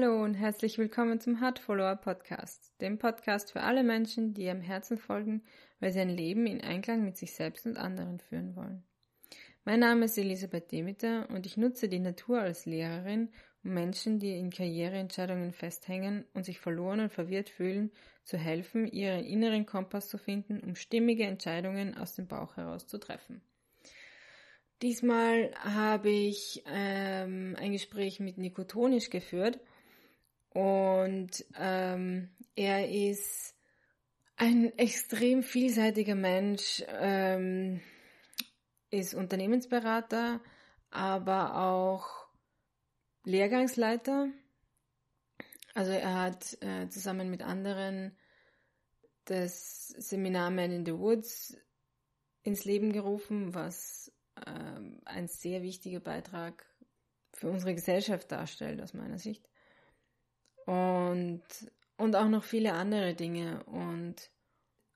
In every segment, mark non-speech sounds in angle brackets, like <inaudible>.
Hallo und herzlich willkommen zum Heart Follower Podcast, dem Podcast für alle Menschen, die ihrem Herzen folgen, weil sie ein Leben in Einklang mit sich selbst und anderen führen wollen. Mein Name ist Elisabeth Demeter und ich nutze die Natur als Lehrerin, um Menschen, die in Karriereentscheidungen festhängen und sich verloren und verwirrt fühlen, zu helfen, ihren inneren Kompass zu finden, um stimmige Entscheidungen aus dem Bauch heraus zu treffen. Diesmal habe ich ähm, ein Gespräch mit Nico Tonisch geführt und ähm, er ist ein extrem vielseitiger Mensch, ähm, ist Unternehmensberater, aber auch Lehrgangsleiter. Also er hat äh, zusammen mit anderen das Seminar Man in the Woods ins Leben gerufen, was äh, ein sehr wichtiger Beitrag für unsere Gesellschaft darstellt, aus meiner Sicht und, und auch noch viele andere Dinge. Und,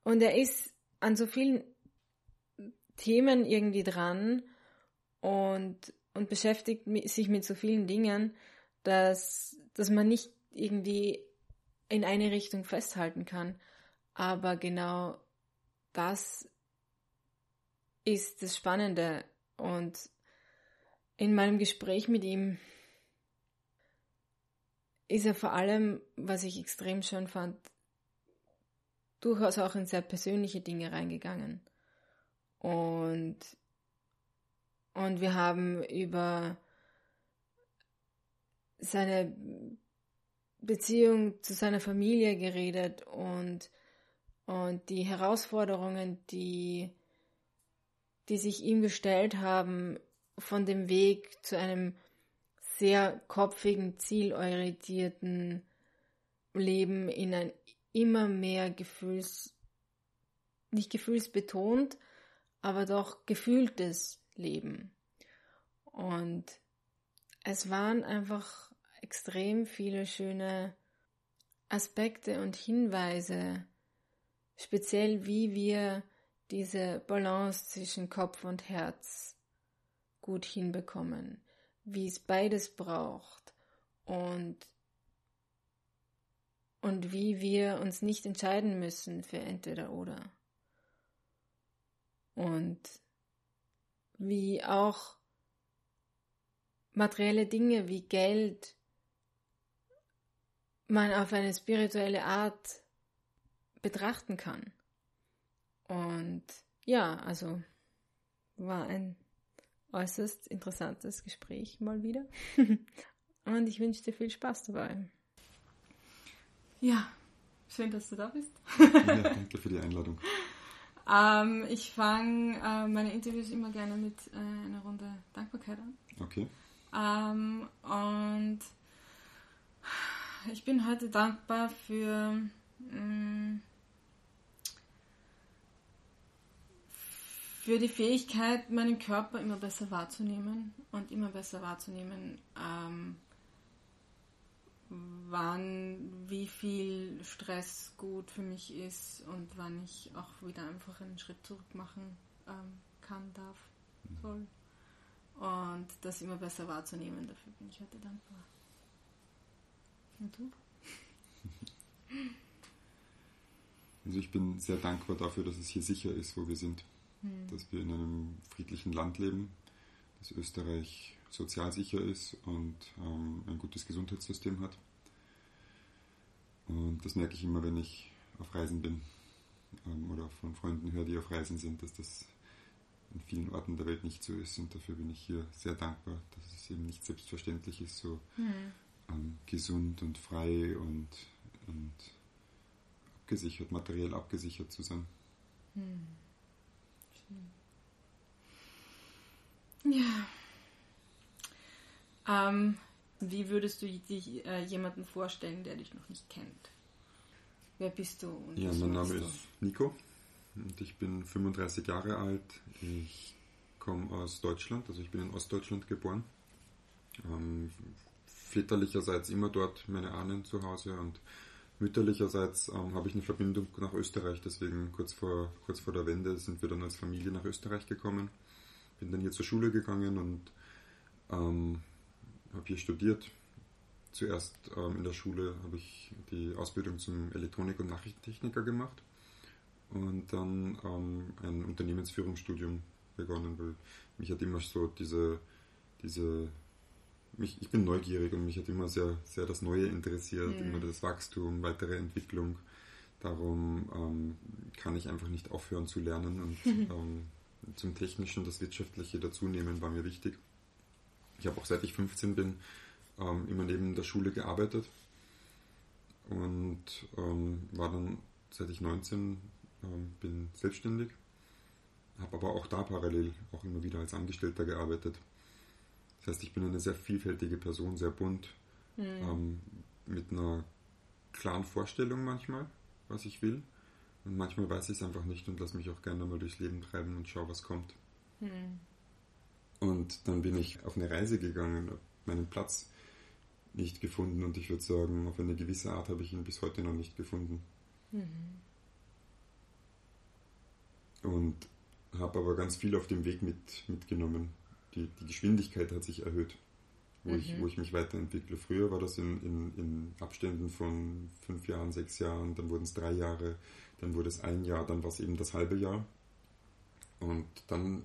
und er ist an so vielen Themen irgendwie dran und, und beschäftigt sich mit so vielen Dingen, dass, dass man nicht irgendwie in eine Richtung festhalten kann. Aber genau das ist das Spannende. Und in meinem Gespräch mit ihm ist er vor allem, was ich extrem schön fand, durchaus auch in sehr persönliche Dinge reingegangen. Und, und wir haben über seine Beziehung zu seiner Familie geredet und, und die Herausforderungen, die, die sich ihm gestellt haben von dem Weg zu einem sehr kopfigen, zielorientierten Leben in ein immer mehr Gefühls, nicht gefühlsbetont, aber doch gefühltes Leben. Und es waren einfach extrem viele schöne Aspekte und Hinweise, speziell wie wir diese Balance zwischen Kopf und Herz gut hinbekommen wie es beides braucht und, und wie wir uns nicht entscheiden müssen für entweder oder. Und wie auch materielle Dinge wie Geld man auf eine spirituelle Art betrachten kann. Und ja, also war ein äußerst interessantes Gespräch mal wieder. <laughs> Und ich wünsche dir viel Spaß dabei. Ja, schön, dass du da bist. ja, danke für die Einladung. <laughs> Ähm, ich fange äh, meine Interviews immer gerne mit äh, einer Runde Dankbarkeit an. Okay. Ähm, und ich bin heute dankbar für mh, für die Fähigkeit, meinen Körper immer besser wahrzunehmen und immer besser wahrzunehmen, ähm, wann wie viel Stress gut für mich ist und wann ich auch wieder einfach einen Schritt zurück machen ähm, kann, darf, mhm. soll. Und das immer besser wahrzunehmen, dafür bin ich heute dankbar. Und du? Also ich bin sehr dankbar dafür, dass es hier sicher ist, wo wir sind. Hm. dass wir in einem friedlichen Land leben, dass Österreich sozial sicher ist und ähm, ein gutes Gesundheitssystem hat. Und das merke ich immer, wenn ich auf Reisen bin ähm, oder von Freunden höre, die auf Reisen sind, dass das in vielen Orten der Welt nicht so ist. Und dafür bin ich hier sehr dankbar, dass es eben nicht selbstverständlich ist, so hm. ähm, gesund und frei und, und abgesichert, materiell abgesichert zu sein. Hm. Ja. Ähm, wie würdest du dich äh, jemanden vorstellen, der dich noch nicht kennt? Wer bist du? ja, mein Name ist Nico und ich bin 35 Jahre alt. Ich komme aus Deutschland, also ich bin in Ostdeutschland geboren. Ähm, väterlicherseits immer dort meine Ahnen zu Hause und mütterlicherseits ähm, habe ich eine Verbindung nach Österreich, deswegen kurz vor, kurz vor der Wende sind wir dann als Familie nach Österreich gekommen. Bin dann hier zur Schule gegangen und ähm, habe hier studiert. Zuerst ähm, in der Schule habe ich die Ausbildung zum Elektronik- und Nachrichtentechniker gemacht und dann ähm, ein Unternehmensführungsstudium begonnen, weil mich hat immer so diese, diese mich, ich bin neugierig und mich hat immer sehr, sehr das Neue interessiert, mhm. immer das Wachstum, weitere Entwicklung. Darum ähm, kann ich einfach nicht aufhören zu lernen und <laughs> ähm, zum Technischen das Wirtschaftliche dazunehmen war mir wichtig. Ich habe auch seit ich 15 bin ähm, immer neben der Schule gearbeitet und ähm, war dann seit ich 19 ähm, bin selbstständig, habe aber auch da parallel auch immer wieder als Angestellter gearbeitet. Das heißt, ich bin eine sehr vielfältige Person, sehr bunt, mhm. ähm, mit einer klaren Vorstellung manchmal, was ich will. Und manchmal weiß ich es einfach nicht und lasse mich auch gerne mal durchs Leben treiben und schaue, was kommt. Mhm. Und dann bin ich auf eine Reise gegangen, habe meinen Platz nicht gefunden und ich würde sagen, auf eine gewisse Art habe ich ihn bis heute noch nicht gefunden. Mhm. Und habe aber ganz viel auf dem Weg mit, mitgenommen die, die Geschwindigkeit hat sich erhöht, wo, mhm. ich, wo ich mich weiterentwickle. Früher war das in, in, in Abständen von fünf Jahren, sechs Jahren, dann wurden es drei Jahre, dann wurde es ein Jahr, dann war es eben das halbe Jahr. Und dann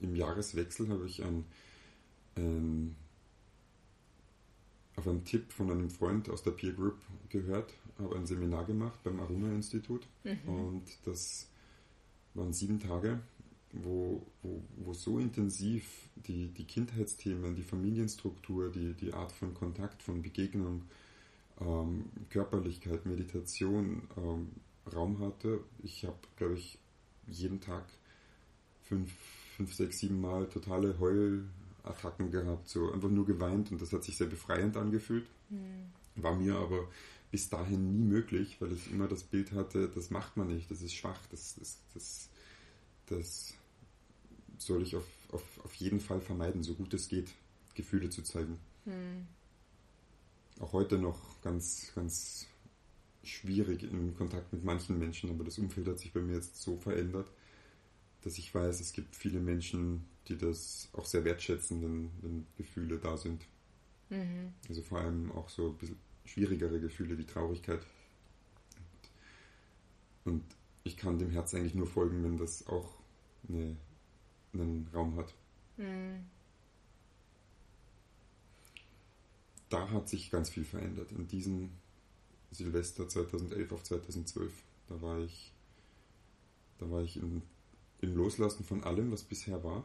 im Jahreswechsel habe ich ein, ein, auf einen Tipp von einem Freund aus der Peer Group gehört, habe ein Seminar gemacht beim Aruna-Institut mhm. und das waren sieben Tage wo, wo, wo so intensiv die, die Kindheitsthemen, die Familienstruktur, die, die Art von Kontakt, von Begegnung, ähm, Körperlichkeit, Meditation ähm, Raum hatte. Ich habe, glaube ich, jeden Tag fünf, fünf, sechs, sieben Mal totale Heulattacken gehabt, so einfach nur geweint und das hat sich sehr befreiend angefühlt. Mhm. War mir aber bis dahin nie möglich, weil ich immer das Bild hatte, das macht man nicht, das ist schwach, das, das, das, das soll ich auf, auf, auf jeden Fall vermeiden, so gut es geht, Gefühle zu zeigen. Hm. Auch heute noch ganz, ganz schwierig in Kontakt mit manchen Menschen, aber das Umfeld hat sich bei mir jetzt so verändert, dass ich weiß, es gibt viele Menschen, die das auch sehr wertschätzen, wenn, wenn Gefühle da sind. Mhm. Also vor allem auch so ein bisschen schwierigere Gefühle wie Traurigkeit. Und ich kann dem Herz eigentlich nur folgen, wenn das auch eine einen Raum hat. Mhm. Da hat sich ganz viel verändert. In diesem Silvester 2011 auf 2012, da war ich, da war ich in, im Loslassen von allem, was bisher war.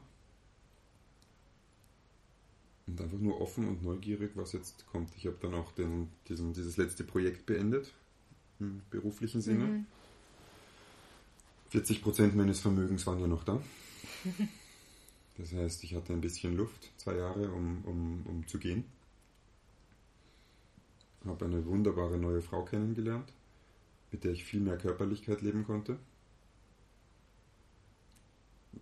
Und einfach nur offen und neugierig, was jetzt kommt. Ich habe dann auch den, diesen, dieses letzte Projekt beendet, im beruflichen Sinne. Mhm. 40 Prozent meines Vermögens waren ja noch da. <laughs> Das heißt, ich hatte ein bisschen Luft, zwei Jahre, um, um, um zu gehen. Habe eine wunderbare neue Frau kennengelernt, mit der ich viel mehr Körperlichkeit leben konnte.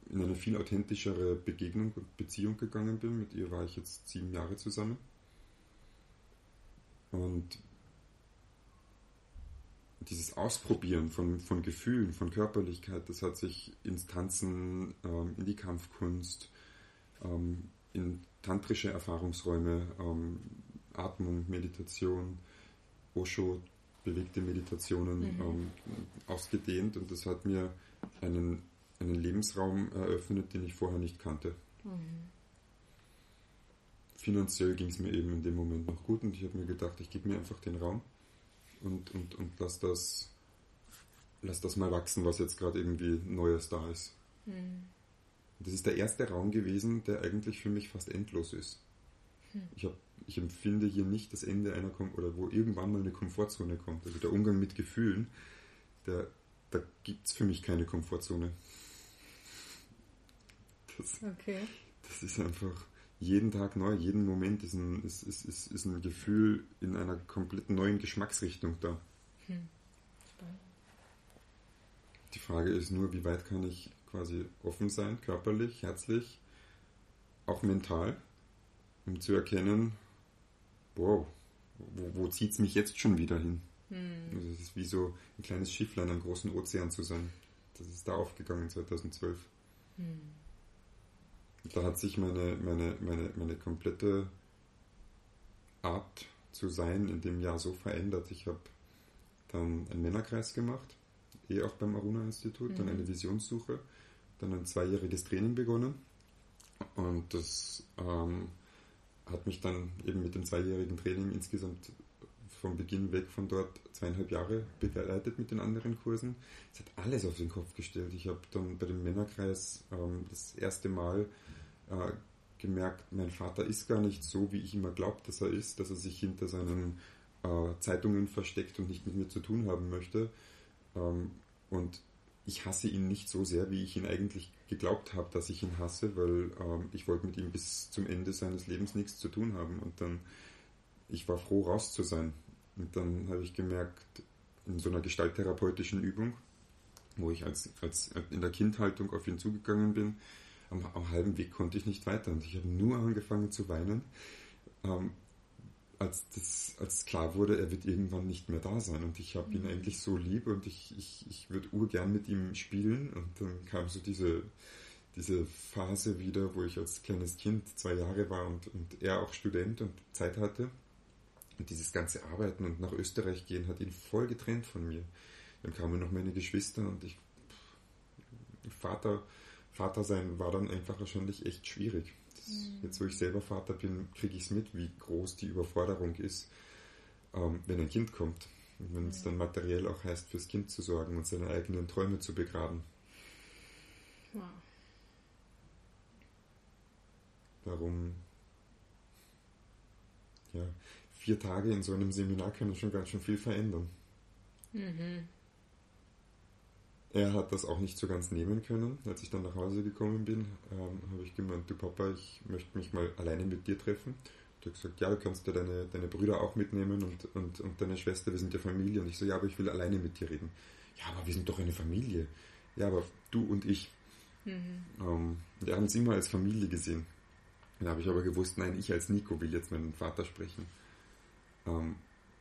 In eine viel authentischere Begegnung und Beziehung gegangen bin. Mit ihr war ich jetzt sieben Jahre zusammen. Und dieses Ausprobieren von, von Gefühlen, von Körperlichkeit, das hat sich ins Tanzen, ähm, in die Kampfkunst, ähm, in tantrische Erfahrungsräume, ähm, Atmung, Meditation, Osho, bewegte Meditationen mhm. Ähm, ausgedehnt und das hat mir einen, einen Lebensraum eröffnet, den ich vorher nicht kannte. Mhm. Finanziell ging es mir eben in dem Moment noch gut und ich habe mir gedacht, ich gebe mir einfach den Raum und, und, und lass, das, lass das mal wachsen, was jetzt gerade irgendwie Neues da ist. Mhm. Das ist der erste Raum gewesen, der eigentlich für mich fast endlos ist. Mhm. Ich, hab, ich empfinde hier nicht das Ende einer Kom oder wo irgendwann mal eine Komfortzone kommt. Also der Umgang mit Gefühlen, der, da gibt es für mich keine Komfortzone. Das, okay. das ist einfach jeden Tag neu, jeden Moment ist ein, ist, ist, ist, ist ein Gefühl in einer komplett neuen Geschmacksrichtung da. Hm. Die Frage ist nur, wie weit kann ich quasi offen sein, körperlich, herzlich, auch mental, um zu erkennen, wow, wo, wo zieht es mich jetzt schon wieder hin? Hm. Also es ist wie so ein kleines Schifflein am großen Ozean zu sein. Das ist da aufgegangen 2012. Hm da hat sich meine, meine, meine, meine komplette Art zu sein in dem Jahr so verändert. Ich habe dann einen Männerkreis gemacht, eh auch beim Aruna-Institut, mhm. dann eine Visionssuche, dann ein zweijähriges Training begonnen. Und das ähm, hat mich dann eben mit dem zweijährigen Training insgesamt vom Beginn weg von dort zweieinhalb Jahre begleitet mit den anderen Kursen. Es hat alles auf den Kopf gestellt. Ich habe dann bei dem Männerkreis ähm, das erste Mal äh, gemerkt, mein Vater ist gar nicht so, wie ich immer glaubt, dass er ist, dass er sich hinter seinen äh, Zeitungen versteckt und nicht mit mir zu tun haben möchte. Ähm, und ich hasse ihn nicht so sehr, wie ich ihn eigentlich geglaubt habe, dass ich ihn hasse, weil ähm, ich wollte mit ihm bis zum Ende seines Lebens nichts zu tun haben. Und dann, ich war froh, raus zu sein. Und dann habe ich gemerkt, in so einer gestalttherapeutischen Übung, wo ich als, als in der Kindhaltung auf ihn zugegangen bin, am, am halben Weg konnte ich nicht weiter. Und ich habe nur angefangen zu weinen, ähm, als, das, als klar wurde, er wird irgendwann nicht mehr da sein. Und ich habe ihn mhm. eigentlich so lieb und ich, ich, ich würde urgern mit ihm spielen. Und dann kam so diese, diese Phase wieder, wo ich als kleines Kind zwei Jahre war und, und er auch Student und Zeit hatte. Und dieses ganze Arbeiten und nach Österreich gehen hat ihn voll getrennt von mir. Dann kamen noch meine Geschwister und ich, Vater, Vater sein war dann einfach wahrscheinlich echt schwierig. Das, mhm. Jetzt, wo ich selber Vater bin, kriege ich es mit, wie groß die Überforderung ist, ähm, wenn ein Kind kommt. Und wenn mhm. es dann materiell auch heißt, fürs Kind zu sorgen und seine eigenen Träume zu begraben. Wow. Darum, ja, vier Tage in so einem Seminar können schon ganz schön viel verändern. Mhm. Er hat das auch nicht so ganz nehmen können. Als ich dann nach Hause gekommen bin, ähm, habe ich gemeint, du Papa, ich möchte mich mal alleine mit dir treffen. Und er hat gesagt, ja, du kannst ja deine, deine Brüder auch mitnehmen und, und, und deine Schwester, wir sind ja Familie. Und ich so, ja, aber ich will alleine mit dir reden. Ja, aber wir sind doch eine Familie. Ja, aber du und ich. Mhm. Ähm, wir haben es immer als Familie gesehen. Dann habe ich aber gewusst, nein, ich als Nico will jetzt meinen Vater sprechen. Ähm,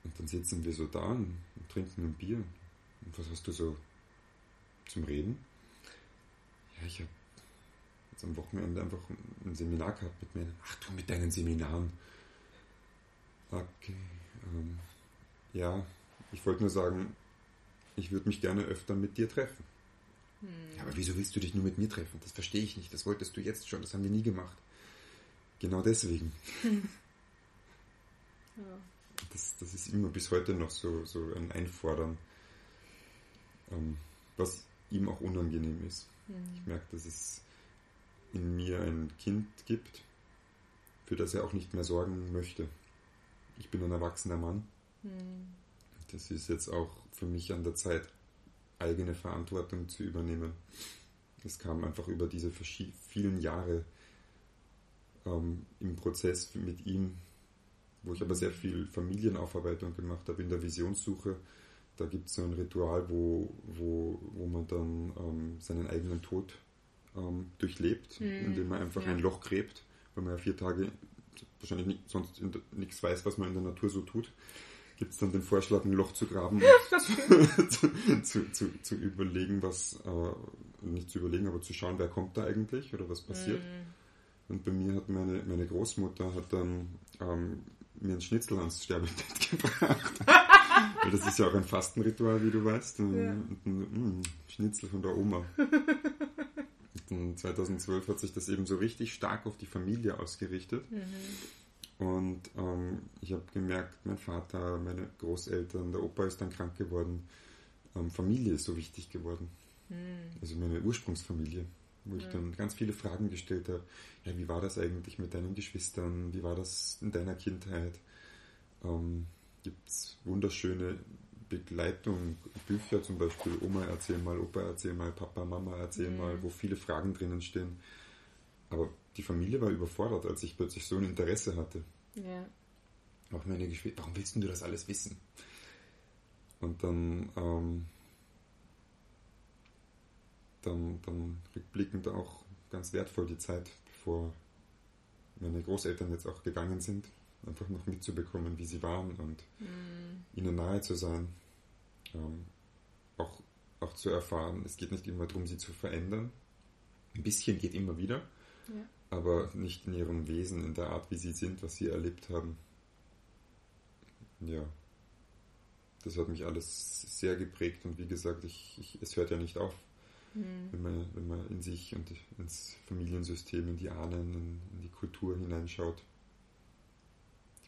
und dann sitzen wir so da und, und trinken ein Bier. Und was hast du so zum Reden. Ja, ich habe jetzt am Wochenende einfach ein Seminar gehabt mit mir. Ach du, mit deinen Seminaren. Okay. Ähm, ja, ich wollte nur sagen, ich würde mich gerne öfter mit dir treffen. Hm. Ja, aber wieso willst du dich nur mit mir treffen? Das verstehe ich nicht. Das wolltest du jetzt schon. Das haben wir nie gemacht. Genau deswegen. <laughs> ja. das, das ist immer bis heute noch so, so ein Einfordern. Ähm, was ihm auch unangenehm ist. Mhm. Ich merke, dass es in mir ein Kind gibt, für das er auch nicht mehr sorgen möchte. Ich bin ein erwachsener Mann. Mhm. Das ist jetzt auch für mich an der Zeit, eigene Verantwortung zu übernehmen. Es kam einfach über diese vielen Jahre ähm, im Prozess mit ihm, wo ich aber sehr viel Familienaufarbeitung gemacht habe in der Visionssuche, da gibt es so ein Ritual, wo, wo, wo man dann ähm, seinen eigenen Tod ähm, durchlebt, mhm. indem man einfach ja. ein Loch gräbt, weil man ja vier Tage wahrscheinlich nicht, sonst nichts weiß, was man in der Natur so tut. Gibt es dann den Vorschlag, ein Loch zu graben <laughs> und <laughs> zu, zu, zu, zu, überlegen, was, äh, nicht zu überlegen, aber zu schauen, wer kommt da eigentlich oder was passiert. Mhm. Und bei mir hat meine, meine Großmutter hat dann ähm, mir ein Schnitzel ans Sterbebett <laughs> gebracht. Weil das ist ja auch ein Fastenritual, wie du weißt. Ja. Und ein, mm, Schnitzel von der Oma. <laughs> Und 2012 hat sich das eben so richtig stark auf die Familie ausgerichtet. Mhm. Und ähm, ich habe gemerkt, mein Vater, meine Großeltern, der Opa ist dann krank geworden. Ähm, Familie ist so wichtig geworden. Mhm. Also meine Ursprungsfamilie, wo ich mhm. dann ganz viele Fragen gestellt habe. Ja, wie war das eigentlich mit deinen Geschwistern? Wie war das in deiner Kindheit? Ähm, gibt es wunderschöne Begleitung, Bücher zum Beispiel, Oma erzähl mal, Opa erzähl mal, Papa, Mama erzähl mhm. mal, wo viele Fragen drinnen stehen. Aber die Familie war überfordert, als ich plötzlich so ein Interesse hatte. Ja. Auch meine Geschwister, warum willst du das alles wissen? Und dann, ähm, dann, dann rückblickend auch ganz wertvoll die Zeit, bevor meine Großeltern jetzt auch gegangen sind einfach noch mitzubekommen, wie sie waren und mhm. ihnen nahe zu sein. Ähm, auch, auch zu erfahren, es geht nicht immer darum, sie zu verändern. Ein bisschen geht immer wieder, ja. aber nicht in ihrem Wesen, in der Art, wie sie sind, was sie erlebt haben. ja, das hat mich alles sehr geprägt und wie gesagt, ich, ich, es hört ja nicht auf, mhm. wenn, man, wenn man in sich und ins Familiensystem, in die Ahnen, in, in die Kultur hineinschaut.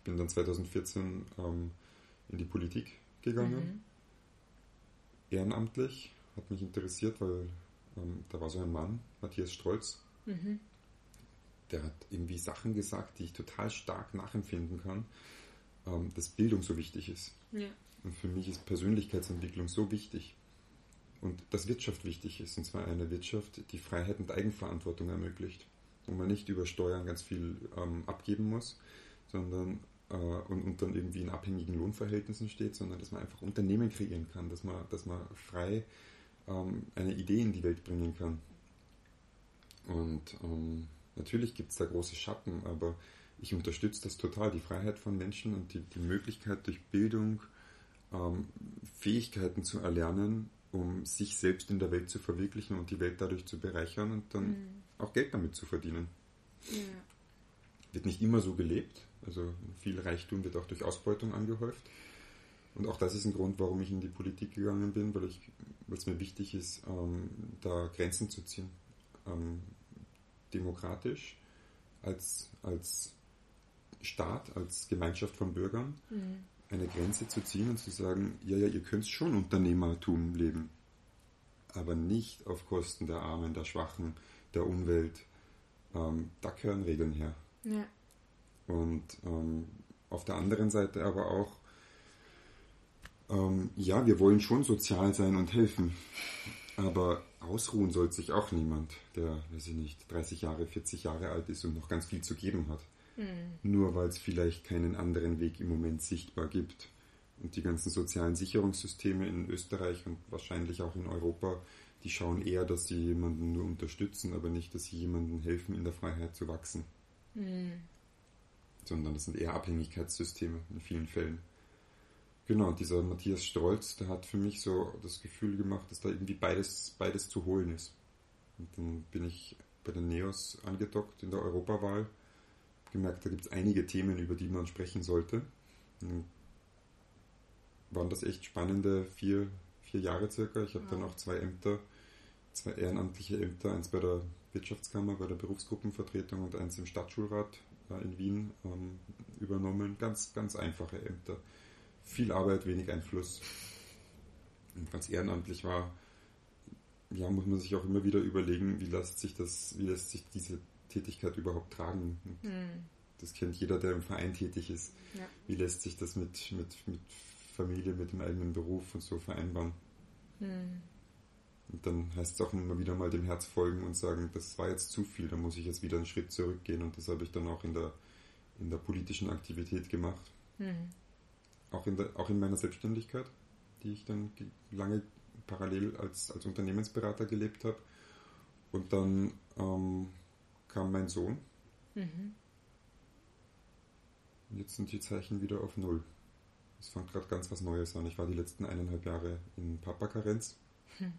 Ich bin dann 2014 ähm, in die Politik gegangen, mhm. ehrenamtlich, hat mich interessiert, weil ähm, da war so ein Mann, Matthias Strolz, mhm. der hat irgendwie Sachen gesagt, die ich total stark nachempfinden kann, ähm, dass Bildung so wichtig ist. Ja. Und für mich ist Persönlichkeitsentwicklung so wichtig. Und dass Wirtschaft wichtig ist, und zwar eine Wirtschaft, die Freiheit und Eigenverantwortung ermöglicht, wo man nicht über Steuern ganz viel ähm, abgeben muss, sondern äh, und, und, dann irgendwie in abhängigen Lohnverhältnissen steht, sondern dass man einfach Unternehmen kreieren kann, dass man, dass man frei ähm, eine Idee in die Welt bringen kann. Und ähm, natürlich gibt es da große Schatten, aber ich unterstütze das total, die Freiheit von Menschen und die, die Möglichkeit durch Bildung ähm, Fähigkeiten zu erlernen, um sich selbst in der Welt zu verwirklichen und die Welt dadurch zu bereichern und dann mhm. auch Geld damit zu verdienen. Ja. Wird nicht immer so gelebt, also viel Reichtum wird auch durch Ausbeutung angehäuft. Und auch das ist ein Grund, warum ich in die Politik gegangen bin, weil es mir wichtig ist, ähm, da Grenzen zu ziehen. Ähm, demokratisch, als, als Staat, als Gemeinschaft von Bürgern, mhm. eine Grenze zu ziehen und zu sagen, ja, ja, ihr könnt schon Unternehmertum leben, aber nicht auf Kosten der Armen, der Schwachen, der Umwelt. Ähm, da gehören Regeln her. Ja. Und ähm, auf der anderen Seite aber auch, ähm, ja, wir wollen schon sozial sein und helfen, aber ausruhen soll sich auch niemand, der, weiß ich nicht, 30 Jahre, 40 Jahre alt ist und noch ganz viel zu geben hat. Mhm. Nur weil es vielleicht keinen anderen Weg im Moment sichtbar gibt. Und die ganzen sozialen Sicherungssysteme in Österreich und wahrscheinlich auch in Europa, die schauen eher, dass sie jemanden nur unterstützen, aber nicht, dass sie jemandem helfen, in der Freiheit zu wachsen. Mhm. Sondern das sind eher Abhängigkeitssysteme in vielen Fällen. Genau, dieser Matthias Strolz, der hat für mich so das Gefühl gemacht, dass da irgendwie beides, beides zu holen ist. Und dann bin ich bei den Neos angedockt in der Europawahl gemerkt, da gibt es einige Themen, über die man sprechen sollte. Und waren das echt spannende vier, vier Jahre circa. Ich habe ja. dann auch zwei Ämter, zwei ehrenamtliche Ämter, eins bei der Wirtschaftskammer, bei der Berufsgruppenvertretung und eins im Stadtschulrat in Wien ähm, übernommen. Ganz, ganz einfache Ämter. Viel Arbeit, wenig Einfluss. Und als ehrenamtlich war, ja, muss man sich auch immer wieder überlegen, wie lässt sich das, wie lässt sich diese Tätigkeit überhaupt tragen. Mhm. Das kennt jeder, der im Verein tätig ist. Ja. Wie lässt sich das mit, mit, mit Familie, mit dem eigenen Beruf und so vereinbaren? Mhm. Und dann heißt es auch immer wieder mal dem Herz folgen und sagen, das war jetzt zu viel, da muss ich jetzt wieder einen Schritt zurückgehen. Und das habe ich dann auch in der, in der politischen Aktivität gemacht. Mhm. Auch, in der, auch in meiner Selbstständigkeit, die ich dann lange parallel als, als Unternehmensberater gelebt habe. Und dann ähm, kam mein Sohn. Mhm. Und jetzt sind die Zeichen wieder auf Null. Es fängt gerade ganz was Neues an. Ich war die letzten eineinhalb Jahre in Papa-Karenz. Hm.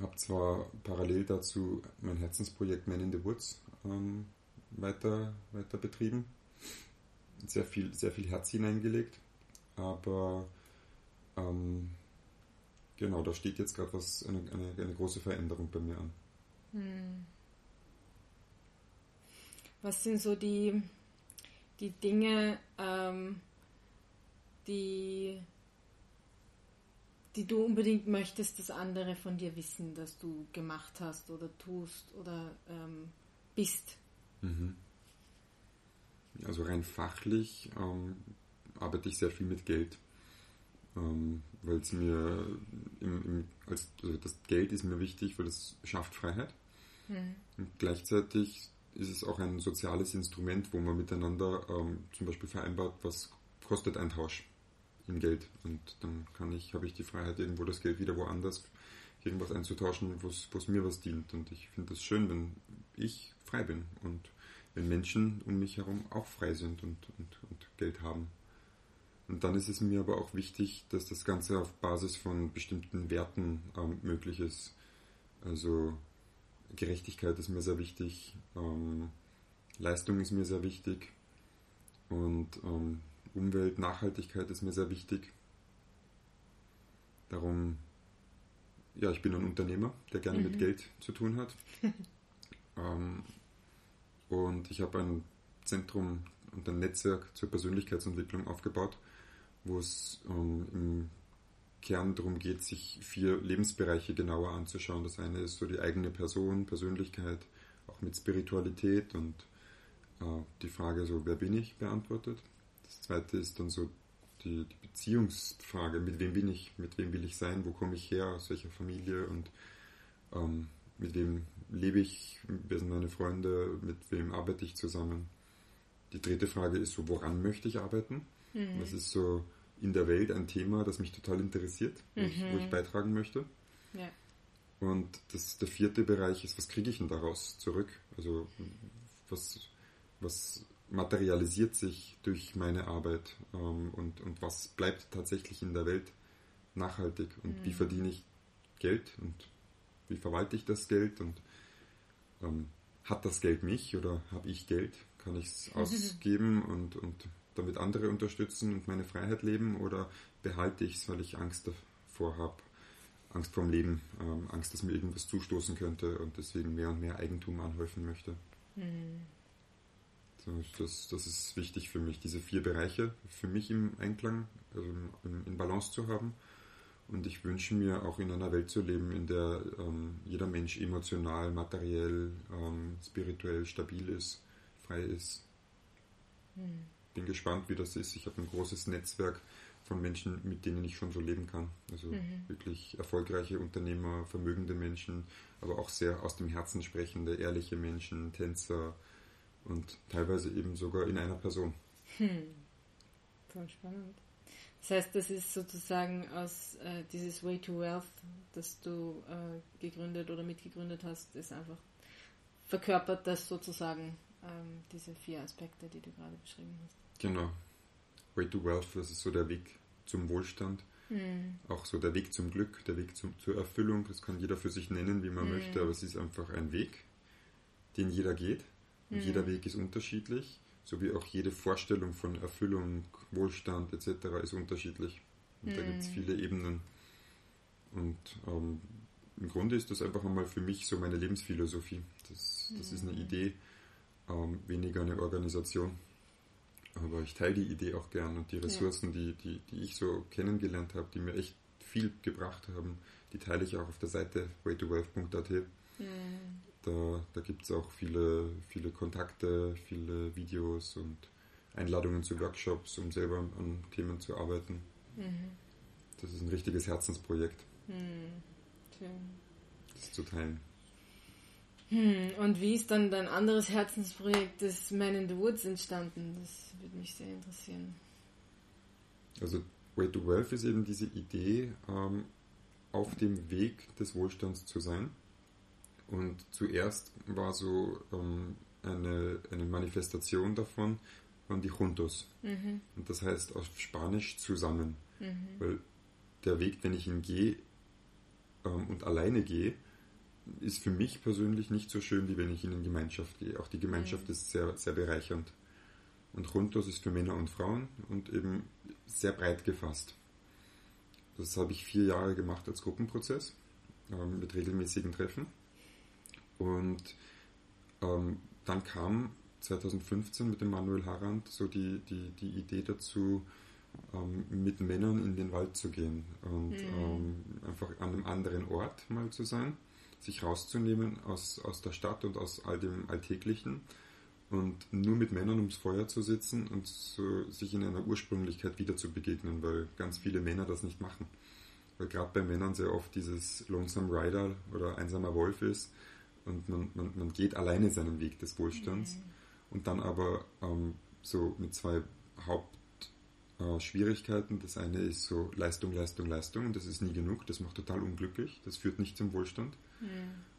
Habe zwar parallel dazu mein Herzensprojekt Man in the Woods ähm, weiter, weiter betrieben. Sehr viel, sehr viel Herz hineingelegt. Aber ähm, genau, da steht jetzt gerade was, eine, eine, eine, große Veränderung bei mir an. Hm. Was sind so die, die Dinge, ähm, die, die du unbedingt möchtest, dass andere von dir wissen, dass du gemacht hast oder tust oder ähm, bist? Mhm. Also rein fachlich ähm, arbeite ich sehr viel mit Geld, ähm, weil es mir im, im, als, also das Geld ist mir wichtig, weil es schafft Freiheit. Mhm. Und gleichzeitig ist es auch ein soziales Instrument, wo man miteinander ähm, zum Beispiel vereinbart, was kostet ein Tausch in Geld. Und dann kann ich, habe ich die Freiheit, irgendwo das Geld wieder woanders irgendwas einzutauschen, wo es mir was dient. Und ich finde es schön, wenn ich frei bin und wenn Menschen um mich herum auch frei sind und, und, und Geld haben. Und dann ist es mir aber auch wichtig, dass das Ganze auf Basis von bestimmten Werten ähm, möglich ist. Also Gerechtigkeit ist mir sehr wichtig, ähm, Leistung ist mir sehr wichtig und ähm, Umwelt, Nachhaltigkeit ist mir sehr wichtig. Darum, ja, ich bin ein Unternehmer, der gerne mhm. mit Geld zu tun hat. <laughs> ähm, und ich habe ein Zentrum und ein Netzwerk zur Persönlichkeitsentwicklung aufgebaut, wo es ähm, im Kern darum geht, sich vier Lebensbereiche genauer anzuschauen. Das eine ist so die eigene Person, Persönlichkeit, auch mit Spiritualität und äh, die Frage so, wer bin ich, beantwortet. Das zweite ist dann so die, die, Beziehungsfrage, mit wem bin ich, mit wem will ich sein, wo komme ich her, aus welcher Familie und ähm, mit wem lebe ich, wer sind meine Freunde, mit wem arbeite ich zusammen. Die dritte Frage ist so, woran möchte ich arbeiten? Mhm. Was ist so in der Welt ein Thema, das mich total interessiert, wo, mhm. ich, wo ich, mhm. beitragen möchte? Ja. Und das, der vierte Bereich ist, was kriege ich denn daraus zurück? Also was, was materialisiert sich durch meine Arbeit ähm, und, und was bleibt tatsächlich in der Welt nachhaltig und mhm. wie verdiene ich Geld und wie verwalte ich das Geld und ähm, hat das Geld mich oder habe ich Geld? Kann ich es <laughs> ausgeben und, und damit andere unterstützen und meine Freiheit leben oder behalte ich es, weil ich Angst davor habe? Angst vorm Leben, ähm, Angst, dass mir irgendwas zustoßen könnte und deswegen mehr und mehr Eigentum anhäufen möchte. Mhm. Das, das ist wichtig für mich, diese vier Bereiche für mich im Einklang, also in, Balance zu haben. Und ich wünsche mir auch in einer Welt zu leben, in der ähm, jeder Mensch emotional, materiell, ähm, spirituell stabil ist, frei ist. Mhm. Bin gespannt, wie das ist. Ich habe ein großes Netzwerk von Menschen, mit denen ich schon so leben kann. Also mhm. wirklich erfolgreiche Unternehmer, vermögende Menschen, aber auch sehr aus dem Herzen sprechende, ehrliche Menschen, Tänzer und teilweise eben sogar in einer Person. Hm. Voll spannend. Das heißt, das ist sozusagen aus äh, dieses Way to Wealth, das du äh, gegründet oder mitgegründet hast, ist einfach verkörpert das sozusagen ähm, diese vier Aspekte, die du gerade beschrieben hast. Genau. Way to Wealth, das ist so der Weg zum Wohlstand. Mhm. Auch so der Weg zum Glück, der Weg zum, zur Erfüllung. Das kann jeder für sich nennen, wie man mhm. möchte, aber es ist einfach ein Weg, den jeder geht. Und mhm. jeder Weg ist unterschiedlich, so wie auch jede Vorstellung von Erfüllung, Wohlstand etc. ist unterschiedlich. Und da gibt es mhm. viele Ebenen. Und ähm, im Grunde ist das einfach einmal für mich so meine Lebensphilosophie. Das, das ist eine mhm. Idee, ähm, weniger eine Organisation. Aber ich teile die Idee auch gern und die Ressourcen, ja. die, die, die ich so kennengelernt habe, die mir echt viel gebracht haben, die teile ich auch auf der Seite waytowealth.at. Mhm. Da, da gibt es auch viele, viele Kontakte, viele Videos und Einladungen zu Workshops, um selber an Themen zu arbeiten. Mhm. Das ist ein richtiges Herzensprojekt. Mhm. Schön. Das zu teilen. Hm, und wie ist dann dein anderes Herzensprojekt, das Man in the Woods, entstanden? Das würde mich sehr interessieren. Also Way to Wealth ist eben diese Idee, ähm, auf dem Weg des Wohlstands zu sein. Und zuerst war so ähm, eine, eine Manifestation davon, waren die Juntos. Mhm. Und das heißt auf Spanisch zusammen. Mhm. Weil der Weg, wenn ich ihn gehe ähm, und alleine gehe, ist für mich persönlich nicht so schön, wie wenn ich in Gemeinschaft gehe. Auch die Gemeinschaft mhm. ist sehr, sehr bereichernd. Und Juntos ist für Männer und Frauen und eben sehr breit gefasst. Das habe ich vier Jahre gemacht als Gruppenprozess ähm, mit regelmäßigen Treffen. Und ähm, dann kam 2015 mit dem Manuel Harand so die, die, die Idee dazu, ähm, mit Männern in den Wald zu gehen und mhm. einfach an einem anderen Ort mal zu sein sich rauszunehmen aus, aus der Stadt und aus all dem Alltäglichen und nur mit Männern ums Feuer zu sitzen und so, sich in einer Ursprünglichkeit wieder zu begegnen, weil ganz viele Männer das nicht machen. Weil gerade bei Männern sehr oft dieses Lonesome Rider oder einsamer Wolf ist und man, man, man geht alleine seinen Weg des Wohlstands mhm. und dann aber ähm, so mit zwei Hauptschwierigkeiten. Äh, das eine ist so Leistung, Leistung, Leistung und das ist nie genug, das macht total unglücklich, das führt nicht zum Wohlstand. Mhm.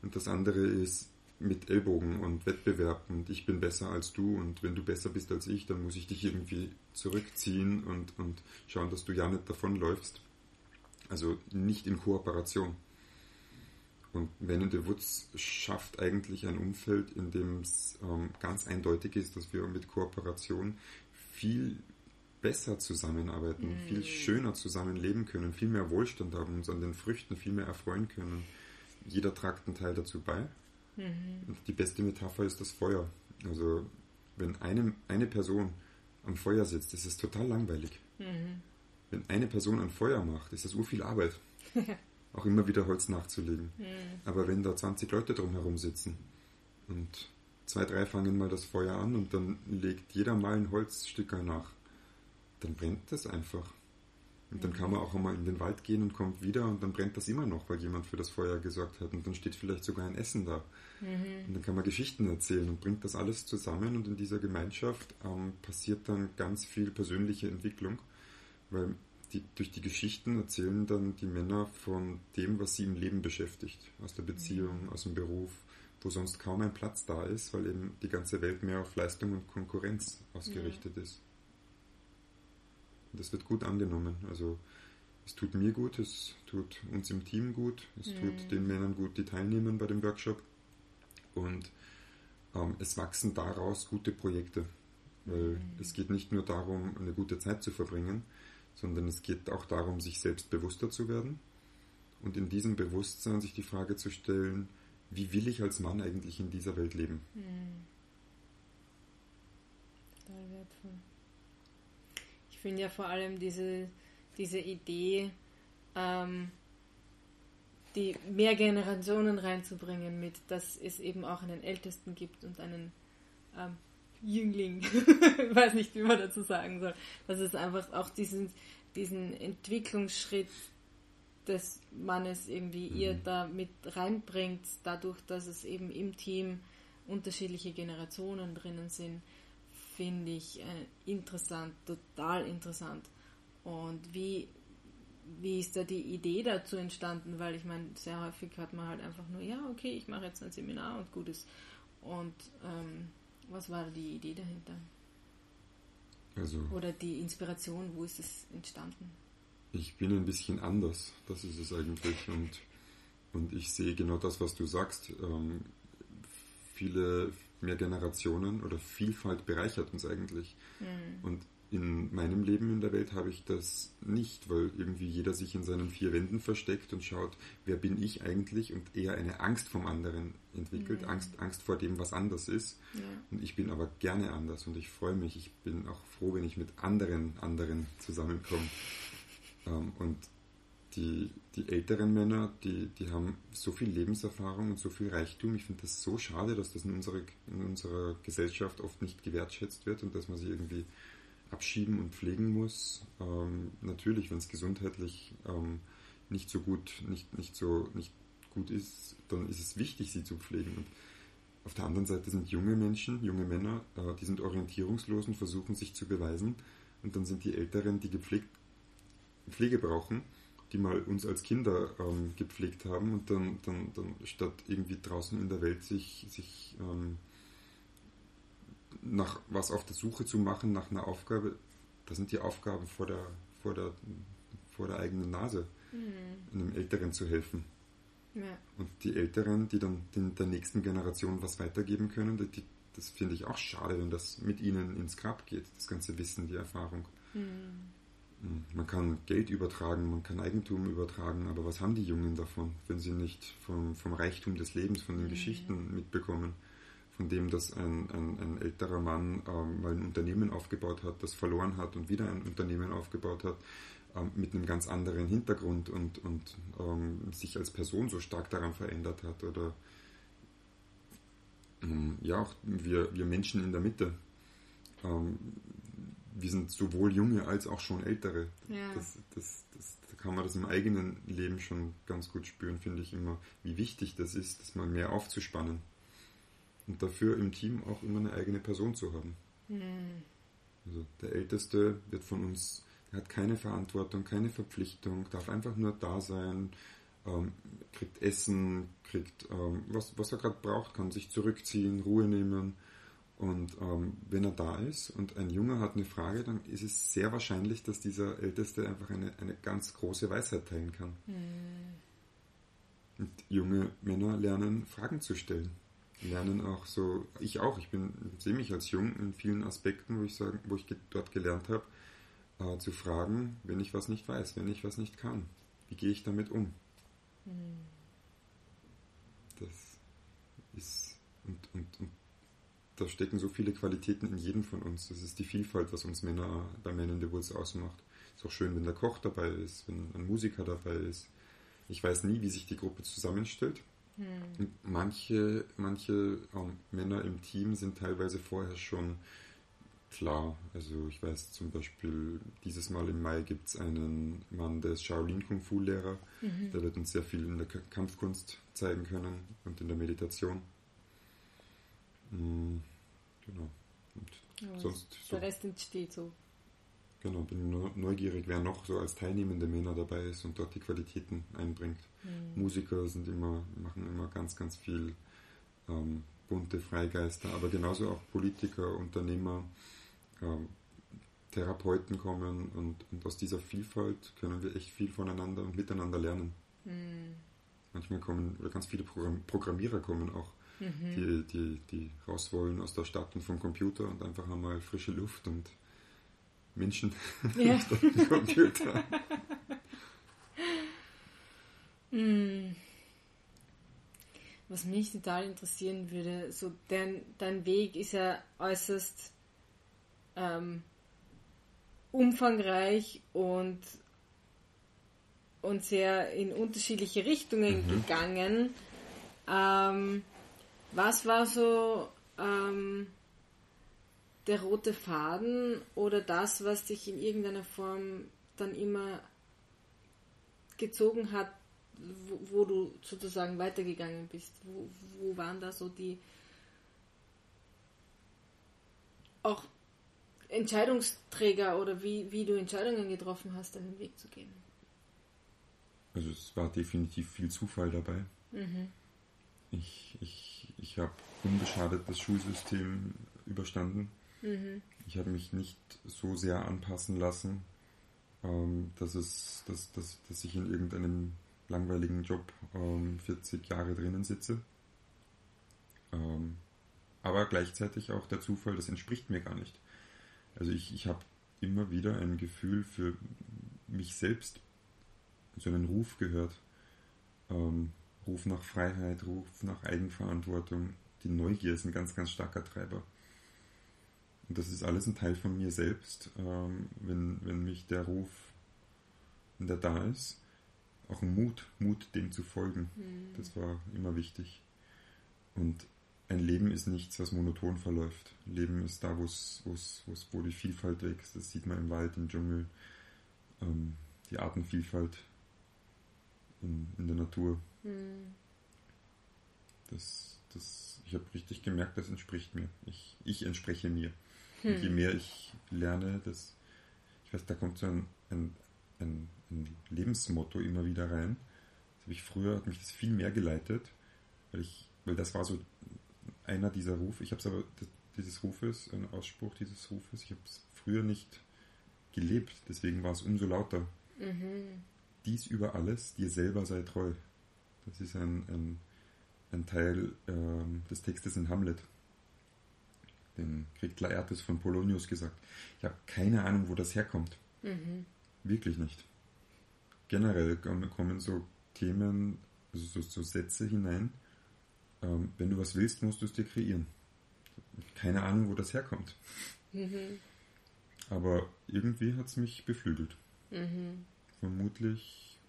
Und das andere ist mit Ellbogen und Wettbewerb und ich bin besser als du und wenn du besser bist als ich, dann muss ich dich irgendwie zurückziehen und, und schauen, dass du ja nicht davonläufst. Also nicht in Kooperation. Und Men in the Woods schafft eigentlich ein Umfeld, in dem es ähm, ganz eindeutig ist, dass wir mit Kooperation viel besser zusammenarbeiten, mhm. viel schöner zusammenleben können, viel mehr Wohlstand haben, uns an den Früchten viel mehr erfreuen können. Jeder tragt einen Teil dazu bei. Mhm. Und die beste Metapher ist das Feuer. Also wenn eine, eine Person am Feuer sitzt, ist es total langweilig. Mhm. Wenn eine Person ein Feuer macht, ist das urviel Arbeit. <laughs> auch immer wieder Holz nachzulegen. Mhm. Aber wenn da 20 Leute drumherum sitzen und zwei, drei fangen mal das Feuer an und dann legt jeder mal ein Holzstück nach, dann brennt das einfach. Und dann kann man auch einmal in den Wald gehen und kommt wieder und dann brennt das immer noch, weil jemand für das Feuer gesorgt hat. Und dann steht vielleicht sogar ein Essen da. Mhm. Und dann kann man Geschichten erzählen und bringt das alles zusammen. Und in dieser Gemeinschaft ähm, passiert dann ganz viel persönliche Entwicklung, weil die, durch die Geschichten erzählen dann die Männer von dem, was sie im Leben beschäftigt. Aus der Beziehung, mhm. aus dem Beruf, wo sonst kaum ein Platz da ist, weil eben die ganze Welt mehr auf Leistung und Konkurrenz ausgerichtet mhm. ist. Und das wird gut angenommen. Also es tut mir gut, es tut uns im Team gut, es mhm. tut den Männern gut, die teilnehmen bei dem Workshop. Und ähm, es wachsen daraus gute Projekte. Weil mhm. es geht nicht nur darum, eine gute Zeit zu verbringen, sondern es geht auch darum, sich selbst bewusster zu werden und in diesem Bewusstsein sich die Frage zu stellen, wie will ich als Mann eigentlich in dieser Welt leben? Mhm. Total wertvoll. Ich finde ja vor allem diese, diese Idee, ähm, die mehr Generationen reinzubringen mit, dass es eben auch einen Ältesten gibt und einen ähm, Jüngling, ich <laughs> weiß nicht, wie man dazu sagen soll, dass es einfach auch diesen, diesen Entwicklungsschritt des Mannes irgendwie mhm. ihr da mit reinbringt, dadurch, dass es eben im Team unterschiedliche Generationen drinnen sind, finde ich äh, interessant, total interessant. Und wie, wie ist da die Idee dazu entstanden? Weil ich meine, sehr häufig hat man halt einfach nur, ja, okay, ich mache jetzt ein Seminar und gut ist. Und ähm, was war die Idee dahinter? Also, Oder die Inspiration, wo ist es entstanden? Ich bin ein bisschen anders, das ist es eigentlich. Und, und ich sehe genau das, was du sagst. Ähm, viele, mehr Generationen oder Vielfalt bereichert uns eigentlich. Mhm. Und in meinem Leben in der Welt habe ich das nicht, weil irgendwie jeder sich in seinen vier Wänden versteckt und schaut, wer bin ich eigentlich und eher eine Angst vom anderen entwickelt, mhm. Angst, Angst vor dem, was anders ist. Ja. Und ich bin aber gerne anders und ich freue mich, ich bin auch froh, wenn ich mit anderen anderen zusammenkomme. Ähm, und die, die älteren Männer, die, die haben so viel Lebenserfahrung und so viel Reichtum. Ich finde das so schade, dass das in unserer, in unserer Gesellschaft oft nicht gewertschätzt wird und dass man sie irgendwie abschieben und pflegen muss. Ähm, natürlich, wenn es gesundheitlich ähm, nicht so gut, nicht, nicht so nicht gut ist, dann ist es wichtig, sie zu pflegen. Und auf der anderen Seite sind junge Menschen, junge Männer, äh, die sind orientierungslos und versuchen sich zu beweisen. Und dann sind die Älteren, die gepflegt, Pflege brauchen die mal uns als Kinder ähm, gepflegt haben und dann, dann, dann statt irgendwie draußen in der Welt sich, sich ähm, nach was auf der Suche zu machen, nach einer Aufgabe, da sind die Aufgaben vor der, vor der, vor der eigenen Nase, mhm. einem Älteren zu helfen. Ja. Und die Älteren, die dann den, der nächsten Generation was weitergeben können, die, das finde ich auch schade, wenn das mit ihnen ins Grab geht, das ganze Wissen, die Erfahrung. Mhm. Man kann Geld übertragen, man kann Eigentum übertragen, aber was haben die Jungen davon, wenn sie nicht vom, vom Reichtum des Lebens, von den mhm. Geschichten mitbekommen? Von dem, dass ein, ein, ein älterer Mann ähm, mal ein Unternehmen aufgebaut hat, das verloren hat und wieder ein Unternehmen aufgebaut hat, ähm, mit einem ganz anderen Hintergrund und, und ähm, sich als Person so stark daran verändert hat. Oder ähm, ja, auch wir, wir Menschen in der Mitte ähm, wir sind sowohl junge als auch schon ältere. Ja. Das, das, das, da kann man das im eigenen Leben schon ganz gut spüren, finde ich immer, wie wichtig das ist, das mal mehr aufzuspannen. Und dafür im Team auch immer eine eigene Person zu haben. Mhm. Also der Älteste wird von uns, er hat keine Verantwortung, keine Verpflichtung, darf einfach nur da sein, ähm, kriegt Essen, kriegt ähm, was, was er gerade braucht, kann sich zurückziehen, Ruhe nehmen und ähm, wenn er da ist und ein Junge hat eine Frage, dann ist es sehr wahrscheinlich, dass dieser Älteste einfach eine, eine ganz große Weisheit teilen kann. Mhm. Und junge Männer lernen, Fragen zu stellen. Lernen auch so, ich auch, ich bin, sehe mich als jung in vielen Aspekten, wo ich sagen, wo ich dort gelernt habe, äh, zu fragen, wenn ich was nicht weiß, wenn ich was nicht kann. Wie gehe ich damit um? Mhm. Das ist, und, und, und da stecken so viele Qualitäten in jedem von uns. Das ist die Vielfalt, was uns Männer bei Men in the Woods ausmacht. Ist auch schön, wenn der Koch dabei ist, wenn ein Musiker dabei ist. Ich weiß nie, wie sich die Gruppe zusammenstellt. Hm. Manche, manche ähm, Männer im Team sind teilweise vorher schon klar. Also ich weiß zum Beispiel, dieses Mal im Mai gibt es einen Mann, der ist Shaolin Kung Fu Lehrer. Mhm. Der wird uns sehr viel in der Kampfkunst zeigen können und in der Meditation. Mhm. Genau. Und ja, sonst der so, Rest entsteht so. Genau, bin neugierig, wer noch so als teilnehmende Männer dabei ist und dort die Qualitäten einbringt. Mhm. Musiker sind immer, machen immer ganz, ganz viel ähm, bunte Freigeister, aber genauso auch Politiker, Unternehmer, ähm, Therapeuten kommen und, und, aus dieser Vielfalt können wir echt viel voneinander und miteinander lernen. Mhm. Manchmal kommen, oder ganz viele Programm Programmierer kommen auch, mhm. die, die, die raus wollen aus der Stadt und vom Computer und einfach einmal frische Luft und Menschen ja. <laughs> Computer. mhm. Was mich total interessieren würde, so dein, dein Weg ist ja äußerst ähm, umfangreich und, und sehr in unterschiedliche Richtungen mhm. gegangen. Ähm, was war so ähm, der rote Faden oder das, was dich in irgendeiner Form dann immer gezogen hat, wo, wo du sozusagen weitergegangen bist? Wo, wo waren da so die auch Entscheidungsträger oder wie, wie du Entscheidungen getroffen hast, deinen Weg zu gehen? Also es war definitiv viel Zufall dabei. Mhm. Ich, ich, ich habe unbeschadet das Schulsystem überstanden. Mhm. Ich habe mich nicht so sehr anpassen lassen, ähm, dass, es, dass, dass, dass ich in irgendeinem langweiligen Job ähm, 40 Jahre drinnen sitze. Ähm, aber gleichzeitig auch der Zufall, das entspricht mir gar nicht. Also ich, ich habe immer wieder ein Gefühl für mich selbst, so einen Ruf gehört. Ähm, Ruf nach Freiheit, Ruf nach Eigenverantwortung. Die Neugier ist ein ganz, ganz starker Treiber. Und das ist alles ein Teil von mir selbst, ähm, wenn, wenn mich der Ruf, wenn der da ist, auch Mut, Mut dem zu folgen. Mhm. Das war immer wichtig. Und ein Leben ist nichts, was monoton verläuft. Leben ist da, wo's, wo's, wo's, wo die Vielfalt wächst. Das sieht man im Wald, im Dschungel, ähm, die Artenvielfalt in, in der Natur. Mhm. Das, das, ich habe richtig gemerkt, das entspricht mir. Ich, ich entspreche mir. Hm. Je mehr ich lerne, das, ich weiß, da kommt so ein, ein, ein, ein Lebensmotto immer wieder rein. Das habe ich früher, hat mich das viel mehr geleitet, weil ich, weil das war so einer dieser Rufe. Ich habe es aber, dieses Rufes, ein Ausspruch dieses Rufes, ich habe es früher nicht gelebt, deswegen war es umso lauter. Mhm. Dies über alles, dir selber sei treu. Das ist ein, ein, ein Teil ähm, des Textes in Hamlet. Den kriegt Laertes von Polonius gesagt. Ich habe keine Ahnung, wo das herkommt. Mhm. Wirklich nicht. Generell kommen so Themen, also so, so Sätze hinein, ähm, wenn du was willst, musst du es dir kreieren. Keine Ahnung, wo das herkommt. Mhm. Aber irgendwie hat es mich beflügelt. Mhm. Vermutlich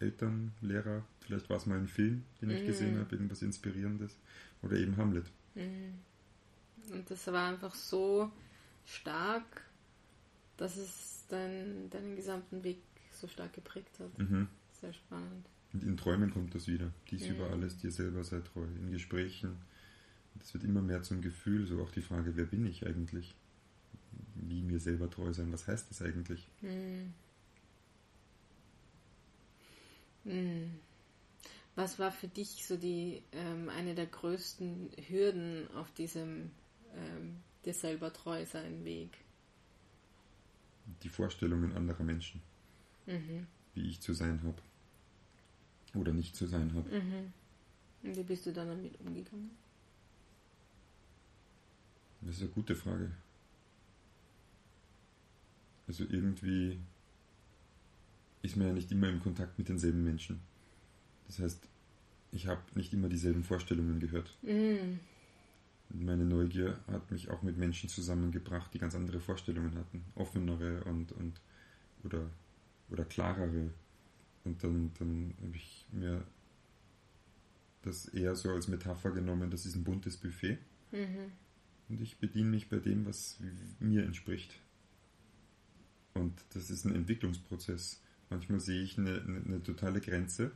Eltern, Lehrer, vielleicht war es mal ein Film, den ich gesehen mhm. habe, irgendwas Inspirierendes. Oder eben Hamlet. Mhm. Und das war einfach so stark, dass es dein, deinen gesamten Weg so stark geprägt hat. Mhm. Sehr spannend. Und in Träumen kommt das wieder. Dies mhm. über alles, dir selber sei treu. In Gesprächen. Das wird immer mehr zum Gefühl. So auch die Frage, wer bin ich eigentlich? Wie mir selber treu sein, was heißt das eigentlich? Mhm. Was war für dich so die ähm, eine der größten Hürden auf diesem ähm, dir selber treu sein Weg? Die Vorstellungen anderer Menschen, mhm. wie ich zu sein habe oder nicht zu sein habe. Mhm. Und wie bist du dann damit umgegangen? Das ist eine gute Frage. Also irgendwie ist man ja nicht immer im Kontakt mit denselben Menschen. Das heißt, ich habe nicht immer dieselben Vorstellungen gehört. Mm. Meine Neugier hat mich auch mit Menschen zusammengebracht, die ganz andere Vorstellungen hatten. Offenere und, und oder, oder klarere. Und dann, dann habe ich mir das eher so als Metapher genommen, das ist ein buntes Buffet. Mhm. Und ich bediene mich bei dem, was mir entspricht. Und das ist ein Entwicklungsprozess. Manchmal sehe ich eine, eine, eine totale Grenze,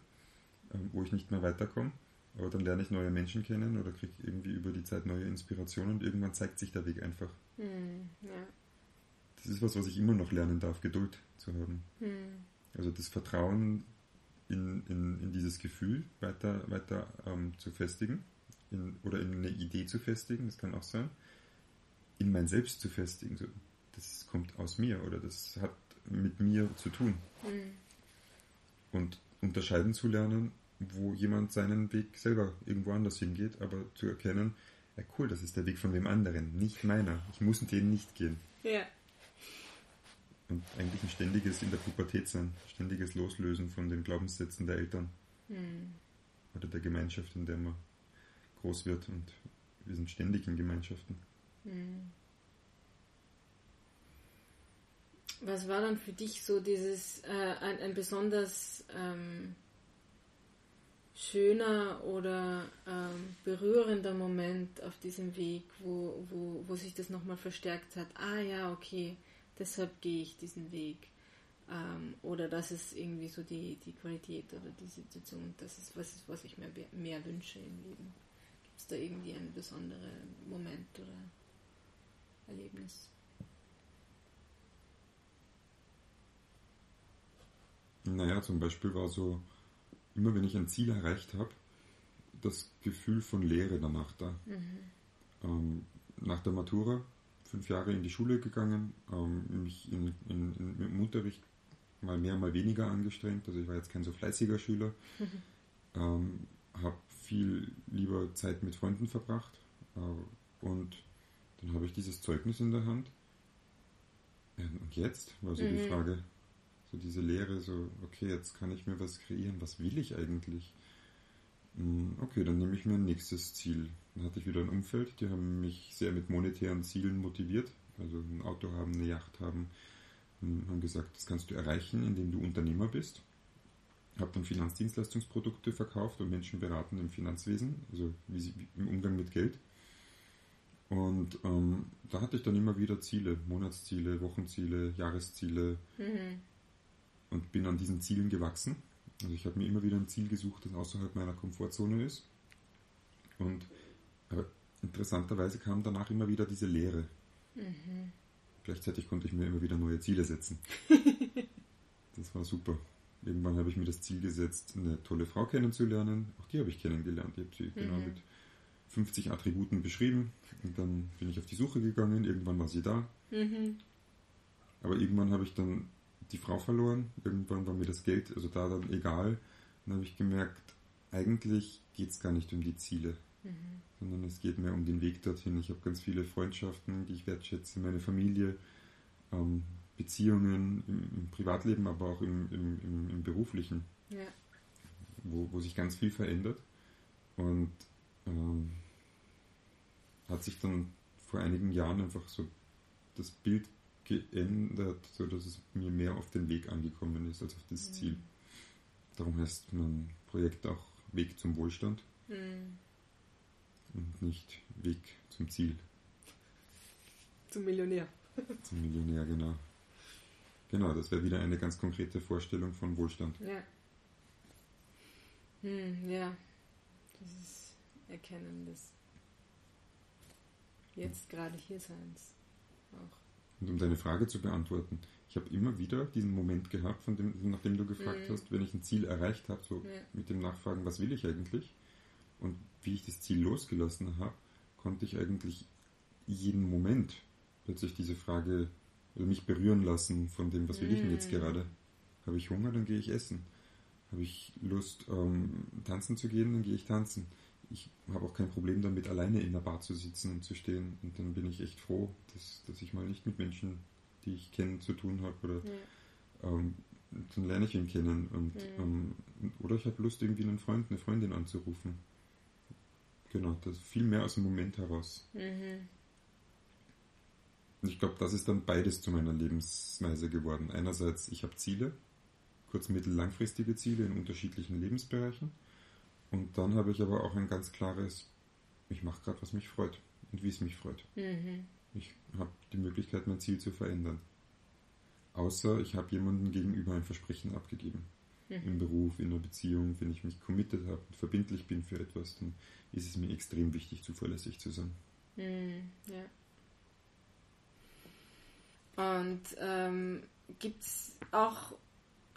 ähm, wo ich nicht mehr weiterkomme. Aber dann lerne ich neue Menschen kennen oder kriege irgendwie über die Zeit neue Inspirationen und irgendwann zeigt sich der Weg einfach. Mm, ja. Das ist was, was ich immer noch lernen darf, Geduld zu haben. Mm. Also das Vertrauen in, in, in dieses Gefühl weiter, weiter ähm, zu festigen in, oder in eine Idee zu festigen, das kann auch sein, in mein Selbst zu festigen. So, das kommt aus mir oder das hat mit mir zu tun. Mm. Und unterscheiden zu lernen, wo jemand seinen Weg selber irgendwo anders hingeht, aber zu erkennen, ja cool, das ist der Weg von wem anderen, nicht meiner. Ich muss den nicht gehen. Ja. Und eigentlich ein ständiges in der Pubertät sein, ständiges Loslösen von den Glaubenssätzen der Eltern Mm. oder der Gemeinschaft, in der man groß wird. Und wir sind ständig in Gemeinschaften. Mm. Was war dann für dich so dieses äh, ein, ein besonders ähm, schöner oder ähm, berührender Moment auf diesem Weg, wo, wo, wo sich das nochmal verstärkt hat? Ah ja, okay, deshalb gehe ich diesen Weg. Ähm, oder das ist irgendwie so die, die Qualität oder die Situation, das ist was, was ich mir mehr wünsche im Leben. Gibt es da irgendwie einen besonderen Moment oder Erlebnis? Naja, zum Beispiel war so, immer wenn ich ein Ziel erreicht habe, das Gefühl von Leere danach da. Mhm. Ähm, nach der Matura fünf Jahre in die Schule gegangen, ähm, mich in, in, in, im Unterricht mal mehr, mal weniger angestrengt. Also ich war jetzt kein so fleißiger Schüler. Ähm, habe viel lieber Zeit mit Freunden verbracht. Äh, und dann habe ich dieses Zeugnis in der Hand. Und jetzt war so die Mhm. Frage, so diese Lehre, so, okay, jetzt kann ich mir was kreieren, was will ich eigentlich? Hm, Okay, dann nehme ich mir ein nächstes Ziel. Dann hatte ich wieder ein Umfeld, die haben mich sehr mit monetären Zielen motiviert. Also ein Auto haben, eine Yacht haben, und haben gesagt, das kannst du erreichen, indem du Unternehmer bist. Habe dann Finanzdienstleistungsprodukte verkauft und Menschen beraten im Finanzwesen, also wie sie, im Umgang mit Geld. Und ähm, da hatte ich dann immer wieder Ziele, Monatsziele, Wochenziele, Jahresziele Mhm. Und bin an diesen Zielen gewachsen. Also ich habe mir immer wieder ein Ziel gesucht, das außerhalb meiner Komfortzone ist. Und aber interessanterweise kam danach immer wieder diese Leere. Mhm. Gleichzeitig konnte ich mir immer wieder neue Ziele setzen. <laughs> das war super. Irgendwann habe ich mir das Ziel gesetzt, eine tolle Frau kennenzulernen. Auch die habe ich kennengelernt. Ich habe sie genau Mhm. mit 50 Attributen beschrieben. Und dann bin ich auf die Suche gegangen. Irgendwann war sie da. Mhm. Aber irgendwann habe ich dann die Frau verloren. Irgendwann war mir das Geld, also da dann egal. Dann habe ich gemerkt, eigentlich geht es gar nicht um die Ziele, Mhm. sondern es geht mehr um den Weg dorthin. Ich habe ganz viele Freundschaften, die ich wertschätze, meine Familie, ähm, Beziehungen im, im Privatleben, aber auch im, im, im, beruflichen, Ja. wo, wo sich ganz viel verändert. Und ähm, hat sich dann vor einigen Jahren einfach so das Bild geändert, so dass es mir mehr auf den Weg angekommen ist als auf das Mhm. Ziel. Darum heißt mein Projekt auch Weg zum Wohlstand Mhm. und nicht Weg zum Ziel, Zum Millionär. <laughs> zum Millionär, genau. Genau, das wäre wieder eine ganz konkrete Vorstellung von Wohlstand. Ja. Hm, ja. Dieses Erkennen des jetzt gerade hier Seins. Auch. Und um deine Frage zu beantworten, ich habe immer wieder diesen Moment gehabt, von dem, nachdem du gefragt Mhm. hast, wenn ich ein Ziel erreicht habe, so Ja. mit dem Nachfragen, was will ich eigentlich? Und wie ich das Ziel losgelassen habe, konnte ich eigentlich jeden Moment plötzlich diese Frage oder mich berühren lassen von dem, was will ich denn jetzt Mhm. gerade? Habe ich Hunger, dann gehe ich essen. Habe ich Lust, ähm, tanzen zu gehen, dann gehe ich tanzen. Ich habe auch kein Problem damit, alleine in der Bar zu sitzen und zu stehen. Und dann bin ich echt froh, dass, dass ich mal nicht mit Menschen die ich kenne, zu tun habe. Oder ja. ähm, dann lerne ich ihn kennen. Und, mhm. ähm, oder ich habe Lust, irgendwie einen Freund, eine Freundin anzurufen. Genau, das viel mehr aus dem Moment heraus. Mhm. Und ich glaube, das ist dann beides zu meiner Lebensweise geworden. Einerseits, ich habe Ziele, kurz-, mittel-, langfristige Ziele in unterschiedlichen Lebensbereichen. Und dann habe ich aber auch ein ganz klares, ich mache gerade, was mich freut und wie es mich freut. Mhm. Ich habe die Möglichkeit, mein Ziel zu verändern. Außer ich habe jemandem gegenüber ein Versprechen abgegeben. Mhm. Im Beruf, in einer Beziehung, wenn ich mich committed habe und verbindlich bin für etwas, dann ist es mir extrem wichtig, zuverlässig zu sein. Mhm, ja. Und ähm, gibt es auch,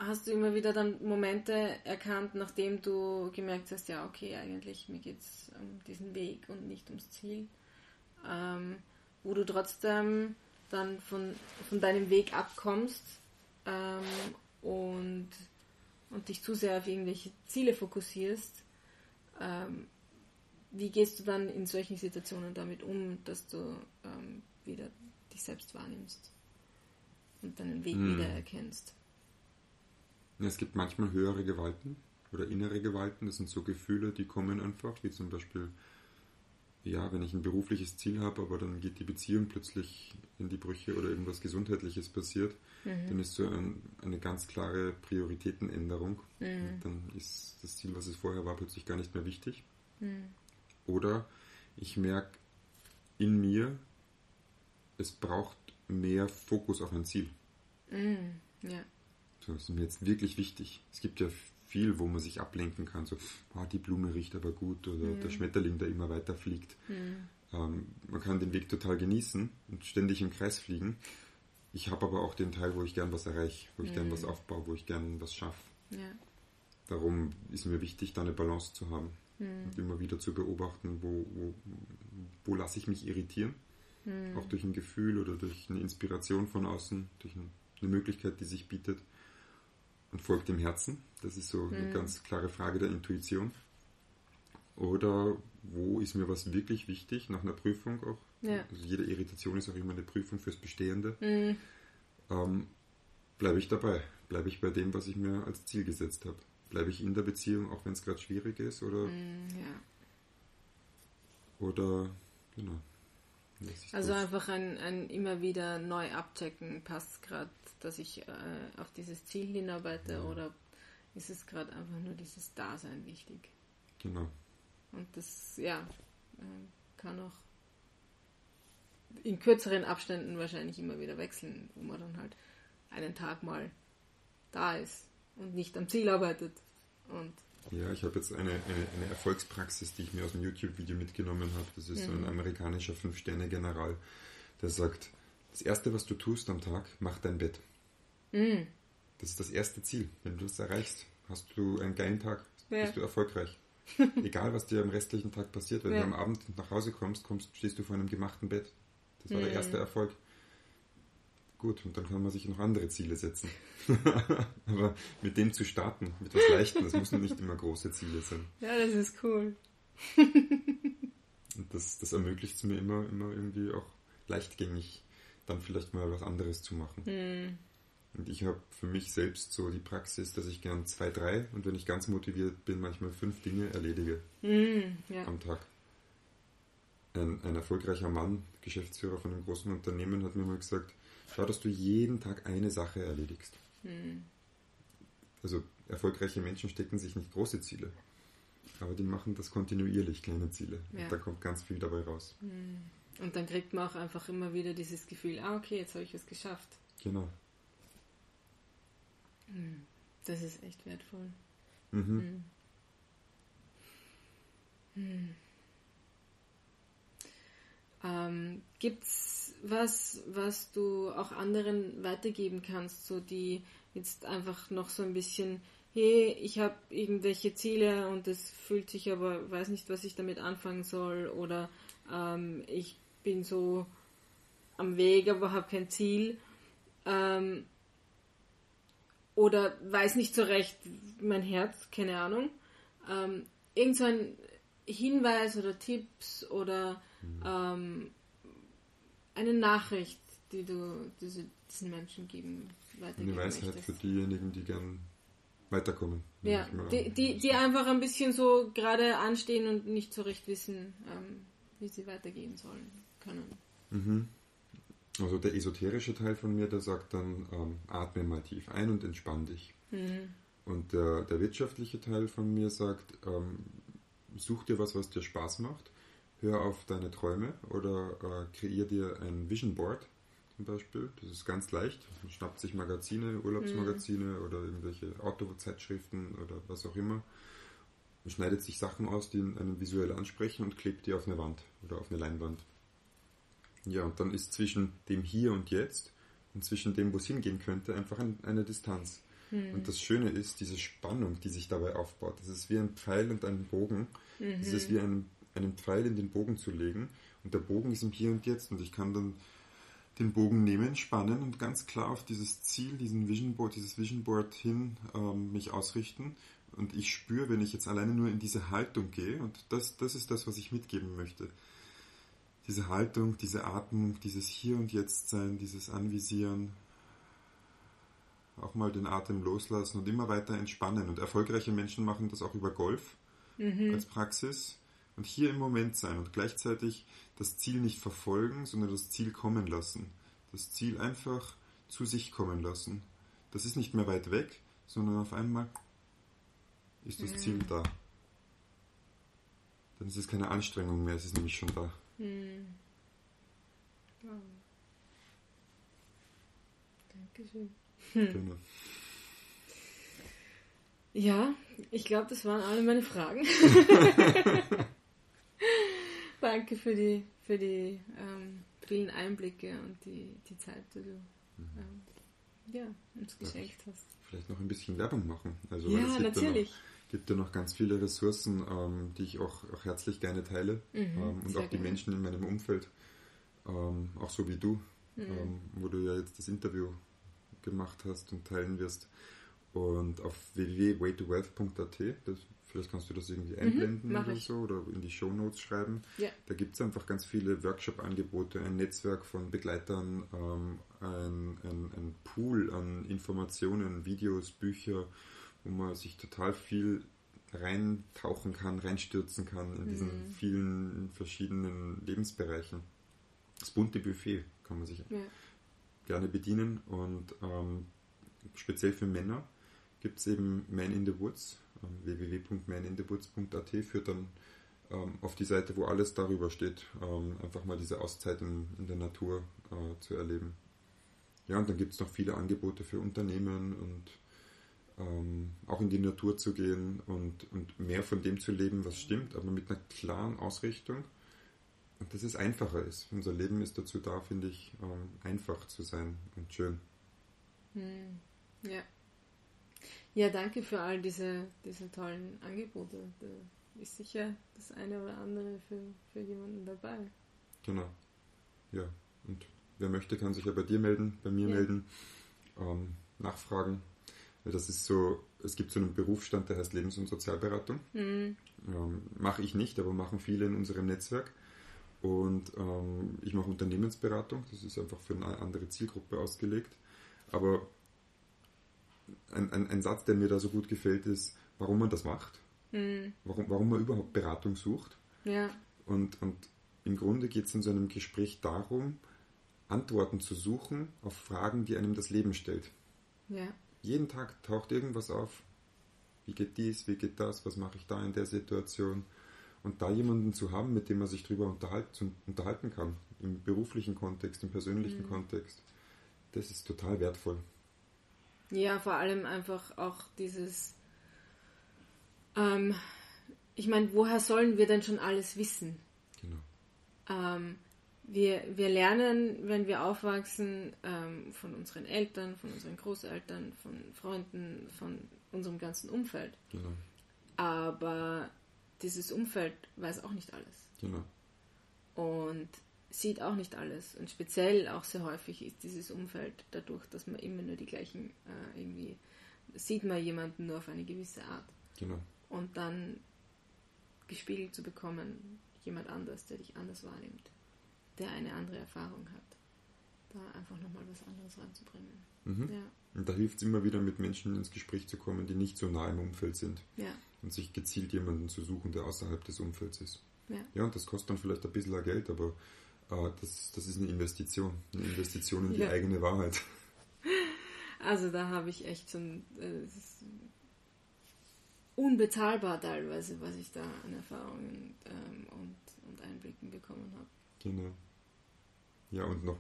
hast du immer wieder dann Momente erkannt, nachdem du gemerkt hast, ja, okay, eigentlich mir geht es um diesen Weg und nicht ums Ziel, ähm, wo du trotzdem dann von, von deinem Weg abkommst ähm, und, und dich zu sehr auf irgendwelche Ziele fokussierst. Ähm, wie gehst du dann in solchen Situationen damit um, dass du ähm, wieder dich selbst wahrnimmst? und deinen Weg hm. wieder erkennst. Es gibt manchmal höhere Gewalten oder innere Gewalten. Das sind so Gefühle, die kommen einfach, wie zum Beispiel, ja, wenn ich ein berufliches Ziel habe, aber dann geht die Beziehung plötzlich in die Brüche oder irgendwas Gesundheitliches passiert, mhm. dann ist so ein, eine ganz klare Prioritätenänderung. Mhm. Dann ist das Ziel, was es vorher war, plötzlich gar nicht mehr wichtig. Mhm. Oder ich merke in mir, es braucht mehr Fokus auf ein Ziel. Mm, ja. So, das ist mir jetzt wirklich wichtig. Es gibt ja viel, wo man sich ablenken kann. So, oh, die Blume riecht aber gut oder mm. der Schmetterling, der immer weiter fliegt. Mm. Ähm, man kann den Weg total genießen und ständig im Kreis fliegen. Ich habe aber auch den Teil, wo ich gern was erreiche, wo ich mm. gern was aufbaue, wo ich gern was schaffe. Ja. Darum ist mir wichtig, da eine Balance zu haben mm. und immer wieder zu beobachten, wo, wo, wo lasse ich mich irritieren Mhm. Auch durch ein Gefühl oder durch eine Inspiration von außen, durch eine Möglichkeit, die sich bietet. Und folgt dem Herzen. Das ist so mhm. eine hm. ganz klare Frage der Intuition. Oder wo ist mir was wirklich wichtig, nach einer Prüfung auch. Ja. Also jede Irritation ist auch immer eine Prüfung fürs Bestehende. Mhm. Ähm, bleibe ich dabei? Bleibe ich bei dem, was ich mir als Ziel gesetzt habe? Bleibe ich in der Beziehung, auch wenn es gerade schwierig ist? Oder, mhm, ja. oder genau, also einfach ein, ein immer wieder neu abchecken, passt gerade, dass ich äh, auf dieses Ziel hinarbeite ja. oder ist es gerade einfach nur dieses Dasein wichtig? Genau. Und das, ja, äh, kann auch in kürzeren Abständen wahrscheinlich immer wieder wechseln, wo man dann halt einen Tag mal da ist und nicht am Ziel arbeitet. Und ja, ich habe jetzt eine, eine, eine, Erfolgspraxis, die ich mir aus dem YouTube-Video mitgenommen habe. Das ist mhm. so ein mhm. amerikanischer Fünf-Sterne-General, der sagt, das Erste, was du tust am Tag, mach dein Bett. Mhm. Das ist das erste Ziel. Wenn du es erreichst, hast du einen geilen Tag, ja. bist du erfolgreich. <laughs> Egal, was dir am restlichen Tag passiert, wenn ja. du am Abend nach Hause kommst, kommst, stehst du vor einem gemachten Bett. Das war mhm. der erste Erfolg. Gut, und dann kann man sich noch andere Ziele setzen. <laughs> Aber mit dem zu starten, mit was Leichtem, das müssen nicht immer große Ziele sein. Ja, das ist cool. und das, das ermöglicht es mir immer, immer irgendwie auch leichtgängig, dann vielleicht mal was anderes zu machen. Mhm. Und ich habe für mich selbst so die Praxis, dass ich gern zwei, drei und wenn ich ganz motiviert bin, manchmal fünf Dinge erledige mhm, ja. am Tag. Ein, ein erfolgreicher Mann, Geschäftsführer von einem großen Unternehmen, hat mir mal gesagt, Schau, dass du jeden Tag eine Sache erledigst. Mhm. Also erfolgreiche Menschen stecken sich nicht große Ziele, aber die machen das kontinuierlich, kleine Ziele. Ja. Und da kommt ganz viel dabei raus. Mhm. Und dann kriegt man auch einfach immer wieder dieses Gefühl, ah okay, jetzt habe ich es geschafft. Genau. Hm. Das ist echt wertvoll. Mhm. Hm. Hm. Ähm, gibt's was, was du auch anderen weitergeben kannst, so die jetzt einfach noch so ein bisschen, hey, ich habe irgendwelche Ziele und es fühlt sich aber, weiß nicht, was ich damit anfangen soll oder ähm, ich bin so am Weg, aber habe kein Ziel ähm, oder weiß nicht so recht mein Herz, keine Ahnung. Ähm, irgend so ein Hinweis oder Tipps oder mhm. ähm, eine Nachricht, die du diese, diesen Menschen geben, weitergeben Eine Weisheit möchtest. für diejenigen, die gern weiterkommen. Ja, die, die, die einfach ein bisschen so gerade anstehen und nicht so recht wissen, ähm, wie sie weitergehen sollen können. Mhm. Also der esoterische Teil von mir, der sagt dann, ähm, atme mal tief ein und entspann dich. Mhm. Und der, der wirtschaftliche Teil von mir sagt, ähm, such dir was, was dir Spaß macht, hör auf deine Träume oder äh, kreier dir ein Vision Board zum Beispiel. Das ist ganz leicht. Man schnappt sich Magazine, Urlaubsmagazine mhm. oder irgendwelche Autozeitschriften oder was auch immer. Man schneidet sich Sachen aus, die einen visuell ansprechen und klebt die auf eine Wand oder auf eine Leinwand. Ja, und dann ist zwischen dem Hier und Jetzt und zwischen dem, wo es hingehen könnte, einfach ein, eine Distanz. Mhm. Und das Schöne ist, diese Spannung, die sich dabei aufbaut. Das ist wie ein Pfeil und ein Bogen. Mhm. Das ist wie ein, einen Pfeil in den Bogen zu legen. Und der Bogen ist im Hier und Jetzt. Und ich kann dann den Bogen nehmen, spannen und ganz klar auf dieses Ziel, diesen Vision Board, dieses Vision Board hin ähm, mich ausrichten. Und ich spüre, wenn ich jetzt alleine nur in diese Haltung gehe, und das, das ist das, was ich mitgeben möchte diese Haltung, diese Atmung, dieses Hier und Jetzt sein, dieses Anvisieren, auch mal den Atem loslassen und immer weiter entspannen. Und erfolgreiche Menschen machen das auch über Golf mhm. als Praxis. Und hier im Moment sein und gleichzeitig das Ziel nicht verfolgen, sondern das Ziel kommen lassen. Das Ziel einfach zu sich kommen lassen. Das ist nicht mehr weit weg, sondern auf einmal ist das mhm. Ziel da. Dann ist es keine Anstrengung mehr, es ist nämlich schon da. Hm. Oh. Dankeschön. Hm. Genau. Ja, ich glaube, das waren alle meine Fragen. <laughs> <laughs> <laughs> Danke für die, für die ähm, vielen Einblicke und die, die Zeit, die du mhm. ähm, ja, uns geschenkt hast. Vielleicht noch ein bisschen Werbung machen. Also, ja, natürlich gibt ja noch ganz viele Ressourcen, ähm, die ich auch, auch, herzlich gerne teile. Mhm, ähm, und auch die gerne. Menschen in meinem Umfeld, ähm, auch so wie du, mhm. Ähm, wo du ja jetzt das Interview gemacht hast und teilen wirst. Und auf www.waytowealth.at, vielleicht kannst du das irgendwie mhm, einblenden mhm, oder ich. so oder in die Show Notes schreiben. Ja. Da gibt es einfach ganz viele Workshop-Angebote, ein Netzwerk von Begleitern, ähm, ein, ein, ein Pool an Informationen, Videos, Bücher, wo man sich total viel reintauchen kann, reinstürzen kann in diesen mhm. vielen verschiedenen Lebensbereichen. Das bunte Buffet kann man sich ja. gerne bedienen und ähm, speziell für Männer gibt es eben Man in the Woods, www.maninthewoods.at führt dann ähm, auf die Seite, wo alles darüber steht, ähm, einfach mal diese Auszeit in, in der Natur äh, zu erleben. Ja, und dann gibt es noch viele Angebote für Unternehmen und ähm, auch in die Natur zu gehen und, und mehr von dem zu leben, was stimmt, aber mit einer klaren Ausrichtung. Dass es einfacher ist. Unser Leben ist dazu da, finde ich, ähm, einfach zu sein und schön. Hm. Ja. Ja, danke für all diese, diese tollen Angebote. Da ist sicher das eine oder andere für, für jemanden dabei. Genau. Ja. Und wer möchte, kann sich ja bei dir melden, bei mir ja. melden, ähm, nachfragen. Das ist so, es gibt so einen Berufsstand, der heißt Lebens- und Sozialberatung. Mhm. Ähm, mache ich nicht, aber machen viele in unserem Netzwerk. Und ähm, ich mache Unternehmensberatung, das ist einfach für eine andere Zielgruppe ausgelegt. Aber ein, ein, ein Satz, der mir da so gut gefällt, ist, warum man das macht. Mhm. Warum, warum man überhaupt Beratung sucht. Ja. Und, und im Grunde geht es in so einem Gespräch darum, Antworten zu suchen auf Fragen, die einem das Leben stellt. Ja jeden Tag taucht irgendwas auf. Wie geht dies, wie geht das, was mache ich da in der Situation? Und da jemanden zu haben, mit dem man sich darüber unterhalten, unterhalten kann, im beruflichen Kontext, im persönlichen mhm. Kontext, das ist total wertvoll. Ja, vor allem einfach auch dieses, ähm, ich meine, woher sollen wir denn schon alles wissen? Genau. Ähm, wir, wir lernen, wenn wir aufwachsen, ähm, von unseren Eltern, von unseren Großeltern, von Freunden, von unserem ganzen Umfeld. Genau. Aber dieses Umfeld weiß auch nicht alles. Genau. Und sieht auch nicht alles. Und speziell auch sehr häufig ist dieses Umfeld dadurch, dass man immer nur die gleichen, äh, irgendwie, sieht man jemanden nur auf eine gewisse Art. Genau. Und dann gespiegelt zu bekommen, jemand anders, der dich anders wahrnimmt der eine andere Erfahrung hat. da einfach nochmal was anderes reinzubringen. Mhm. Ja. Und da hilft es immer wieder, mit Menschen ins Gespräch zu kommen, die nicht so nah im Umfeld sind. Ja. Und sich gezielt jemanden zu suchen, der außerhalb des Umfelds ist. Ja. Ja, und das kostet dann vielleicht ein bisschen Geld, aber äh, das, das ist eine Investition. Eine Investition in die Ja. eigene Wahrheit. Also da habe ich echt schon äh, unbezahlbar teilweise, was ich da an Erfahrungen ähm, und, und Einblicken bekommen habe. Genau. Ja, und noch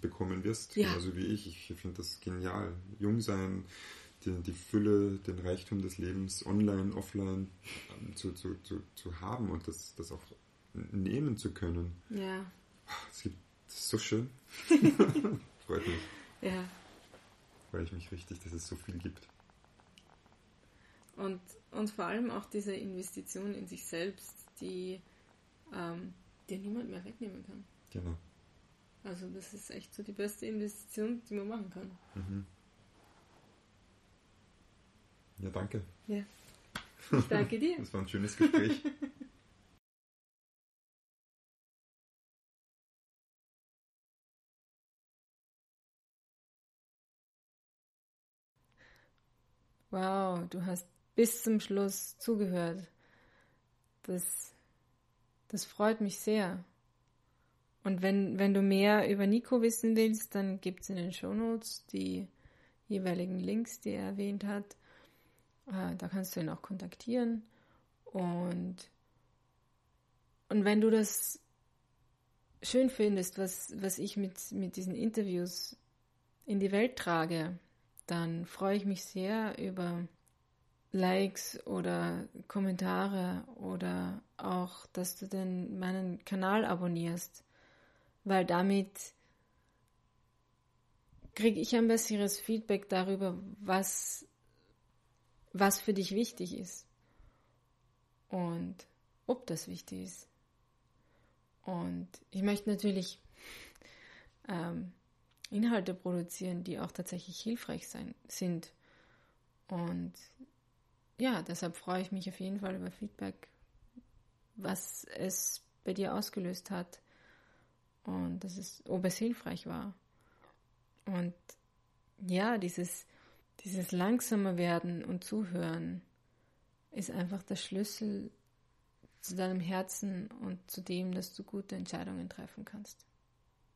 bekommen wirst, Ja. genauso wie ich. Ich finde das genial. Jung sein, die, die Fülle, den Reichtum des Lebens online, offline ähm, zu, zu, zu, zu haben und das, das auch nehmen zu können. Ja, Es gibt so schön. <laughs> Freut mich. ja. Freue ich mich richtig, dass es so viel gibt. Und, und vor allem auch diese Investition in sich selbst, die ähm, dir niemand mehr wegnehmen kann. Genau. Also das ist echt so die beste Investition, die man machen kann. Mhm. Ja, danke. Ja. <laughs> Ich danke dir. Das war ein schönes Gespräch. <laughs> Wow, du hast bis zum Schluss zugehört. Das, das freut mich sehr. Und wenn, wenn du mehr über Nico wissen willst, dann gibt es in den Shownotes die jeweiligen Links, die er erwähnt hat. Äh, Da kannst du ihn auch kontaktieren. Und, und wenn du das schön findest, was, was ich mit, mit diesen Interviews in die Welt trage, dann freue ich mich sehr über Likes oder Kommentare oder auch, dass du den, meinen Kanal abonnierst, weil damit kriege ich ein besseres Feedback darüber, was, was für dich wichtig ist und ob das wichtig ist. Und ich möchte natürlich ähm, Inhalte produzieren, die auch tatsächlich hilfreich sein, sind. Und ja, deshalb freue ich mich auf jeden Fall über Feedback, was es bei dir ausgelöst hat und das ist, ob es hilfreich war. Und ja, dieses, dieses langsamer werden und zuhören ist einfach der Schlüssel zu deinem Herzen und zu dem, dass du gute Entscheidungen treffen kannst.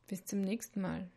Bis zum nächsten Mal.